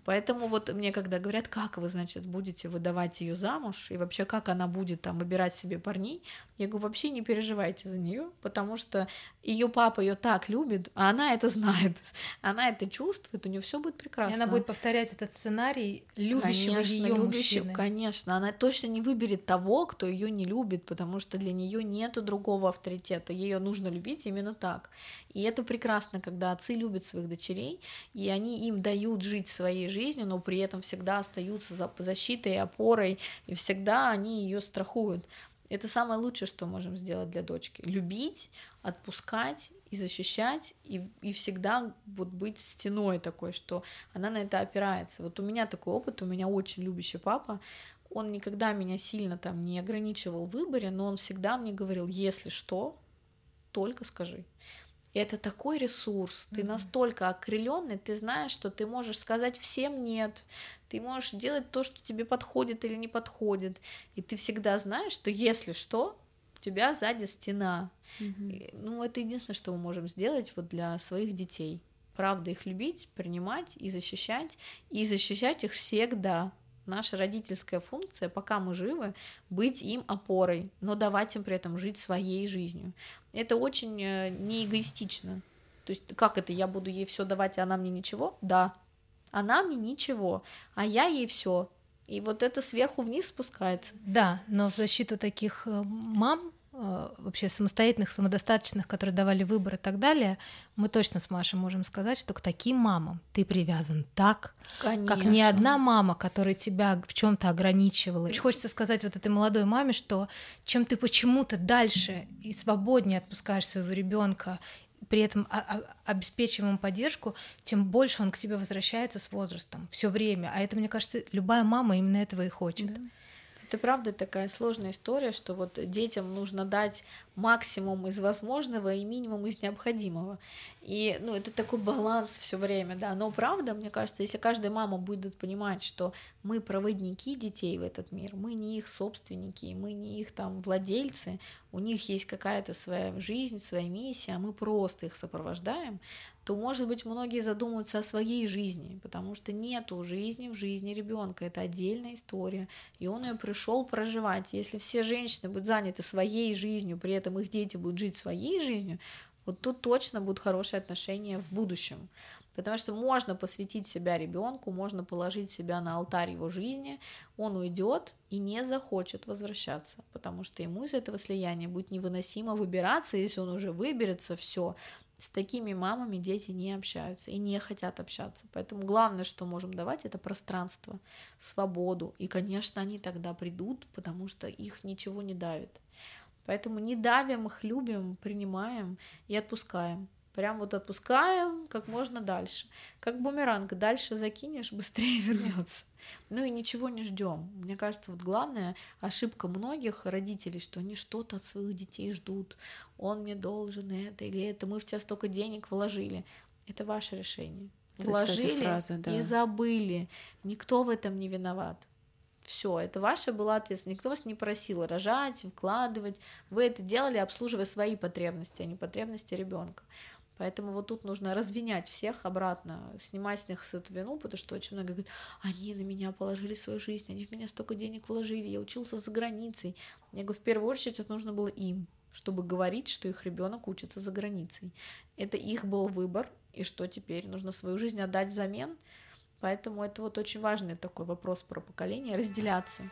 Поэтому вот мне когда говорят, как вы, значит, будете выдавать ее замуж, и вообще как она будет там выбирать себе парней, я говорю, вообще не переживайте за нее, потому что ее папа ее так любит, а она это знает, она это чувствует, у нее все будет прекрасно. И она будет повторять этот сценарий любящего ее мужчины. Конечно, она точно не выберет того, кто ее не любит, потому что для нее нету другого авторитета, ее нужно любить именно так. И это прекрасно, когда отцы любят своих дочерей, и они им дают жить своей жизнью, но при этом всегда остаются за защитой и опорой, и всегда они ее страхуют. Это самое лучшее, что можем сделать для дочки. Любить, отпускать и защищать, и, и всегда вот быть стеной такой, что она на это опирается. Вот у меня такой опыт, у меня очень любящий папа, он никогда меня сильно там не ограничивал в выборе, но он всегда мне говорил, если что, только скажи. И это такой ресурс, ты настолько окрыленный, ты знаешь, что ты можешь сказать всем нет, ты можешь делать то, что тебе подходит или не подходит, и ты всегда знаешь, что если что, у тебя сзади стена. Mm-hmm. Ну, это единственное, что мы можем сделать вот для своих детей. Правда, их любить, принимать и защищать, и защищать их всегда наша родительская функция, пока мы живы, быть им опорой, но давать им при этом жить своей жизнью. Это очень э, не эгоистично. То есть как это, я буду ей все давать, а она мне ничего? Да, она мне ничего, а я ей все. И вот это сверху вниз спускается. Да, но в защиту таких э, мам вообще самостоятельных, самодостаточных, которые давали выбор и так далее, мы точно с Машей можем сказать, что к таким мамам ты привязан так, Конечно. как ни одна мама, которая тебя в чем-то ограничивала. Очень хочется сказать вот этой молодой маме, что чем ты почему-то дальше и свободнее отпускаешь своего ребенка при этом обеспечиваем ему поддержку, тем больше он к тебе возвращается с возрастом все время. А это, мне кажется, любая мама именно этого и хочет. Да. Это правда такая сложная история, что вот детям нужно дать максимум из возможного и минимум из необходимого. И, ну, это такой баланс все время, да. Но правда, мне кажется, если каждая мама будет понимать, что мы проводники детей в этот мир, мы не их собственники, мы не их там владельцы, у них есть какая-то своя жизнь, своя миссия, а мы просто их сопровождаем, то, может быть, многие задумаются о своей жизни, потому что нету жизни в жизни ребенка. Это отдельная история, и он ее пришел проживать. Если все женщины будут заняты своей жизнью, при этом их дети будут жить своей жизнью, вот тут точно будут хорошие отношения в будущем. Потому что можно посвятить себя ребенку, можно положить себя на алтарь его жизни, он уйдет и не захочет возвращаться, потому что ему из этого слияния будет невыносимо выбираться, если он уже выберется, все, с такими мамами дети не общаются и не хотят общаться. Поэтому главное, что можем давать, это пространство, свободу. И, конечно, они тогда придут, потому что их ничего не давит. Поэтому не давим их, любим, принимаем и отпускаем. Прям вот отпускаем как можно дальше. Как бумеранг, дальше закинешь, быстрее вернется. Ну и ничего не ждем. Мне кажется, вот главная ошибка многих родителей, что они что-то от своих детей ждут. Он мне должен это или это. Мы в тебя столько денег вложили. Это ваше решение. Это, вложили кстати, фраза, да. и забыли. Никто в этом не виноват. Все, это ваша была ответственность. Никто вас не просил рожать, вкладывать. Вы это делали, обслуживая свои потребности, а не потребности ребенка. Поэтому вот тут нужно развенять всех обратно, снимать с них эту вину, потому что очень много говорят, они на меня положили свою жизнь, они в меня столько денег вложили, я учился за границей. Я говорю, в первую очередь это нужно было им, чтобы говорить, что их ребенок учится за границей. Это их был выбор, и что теперь? Нужно свою жизнь отдать взамен. Поэтому это вот очень важный такой вопрос про поколение, разделяться.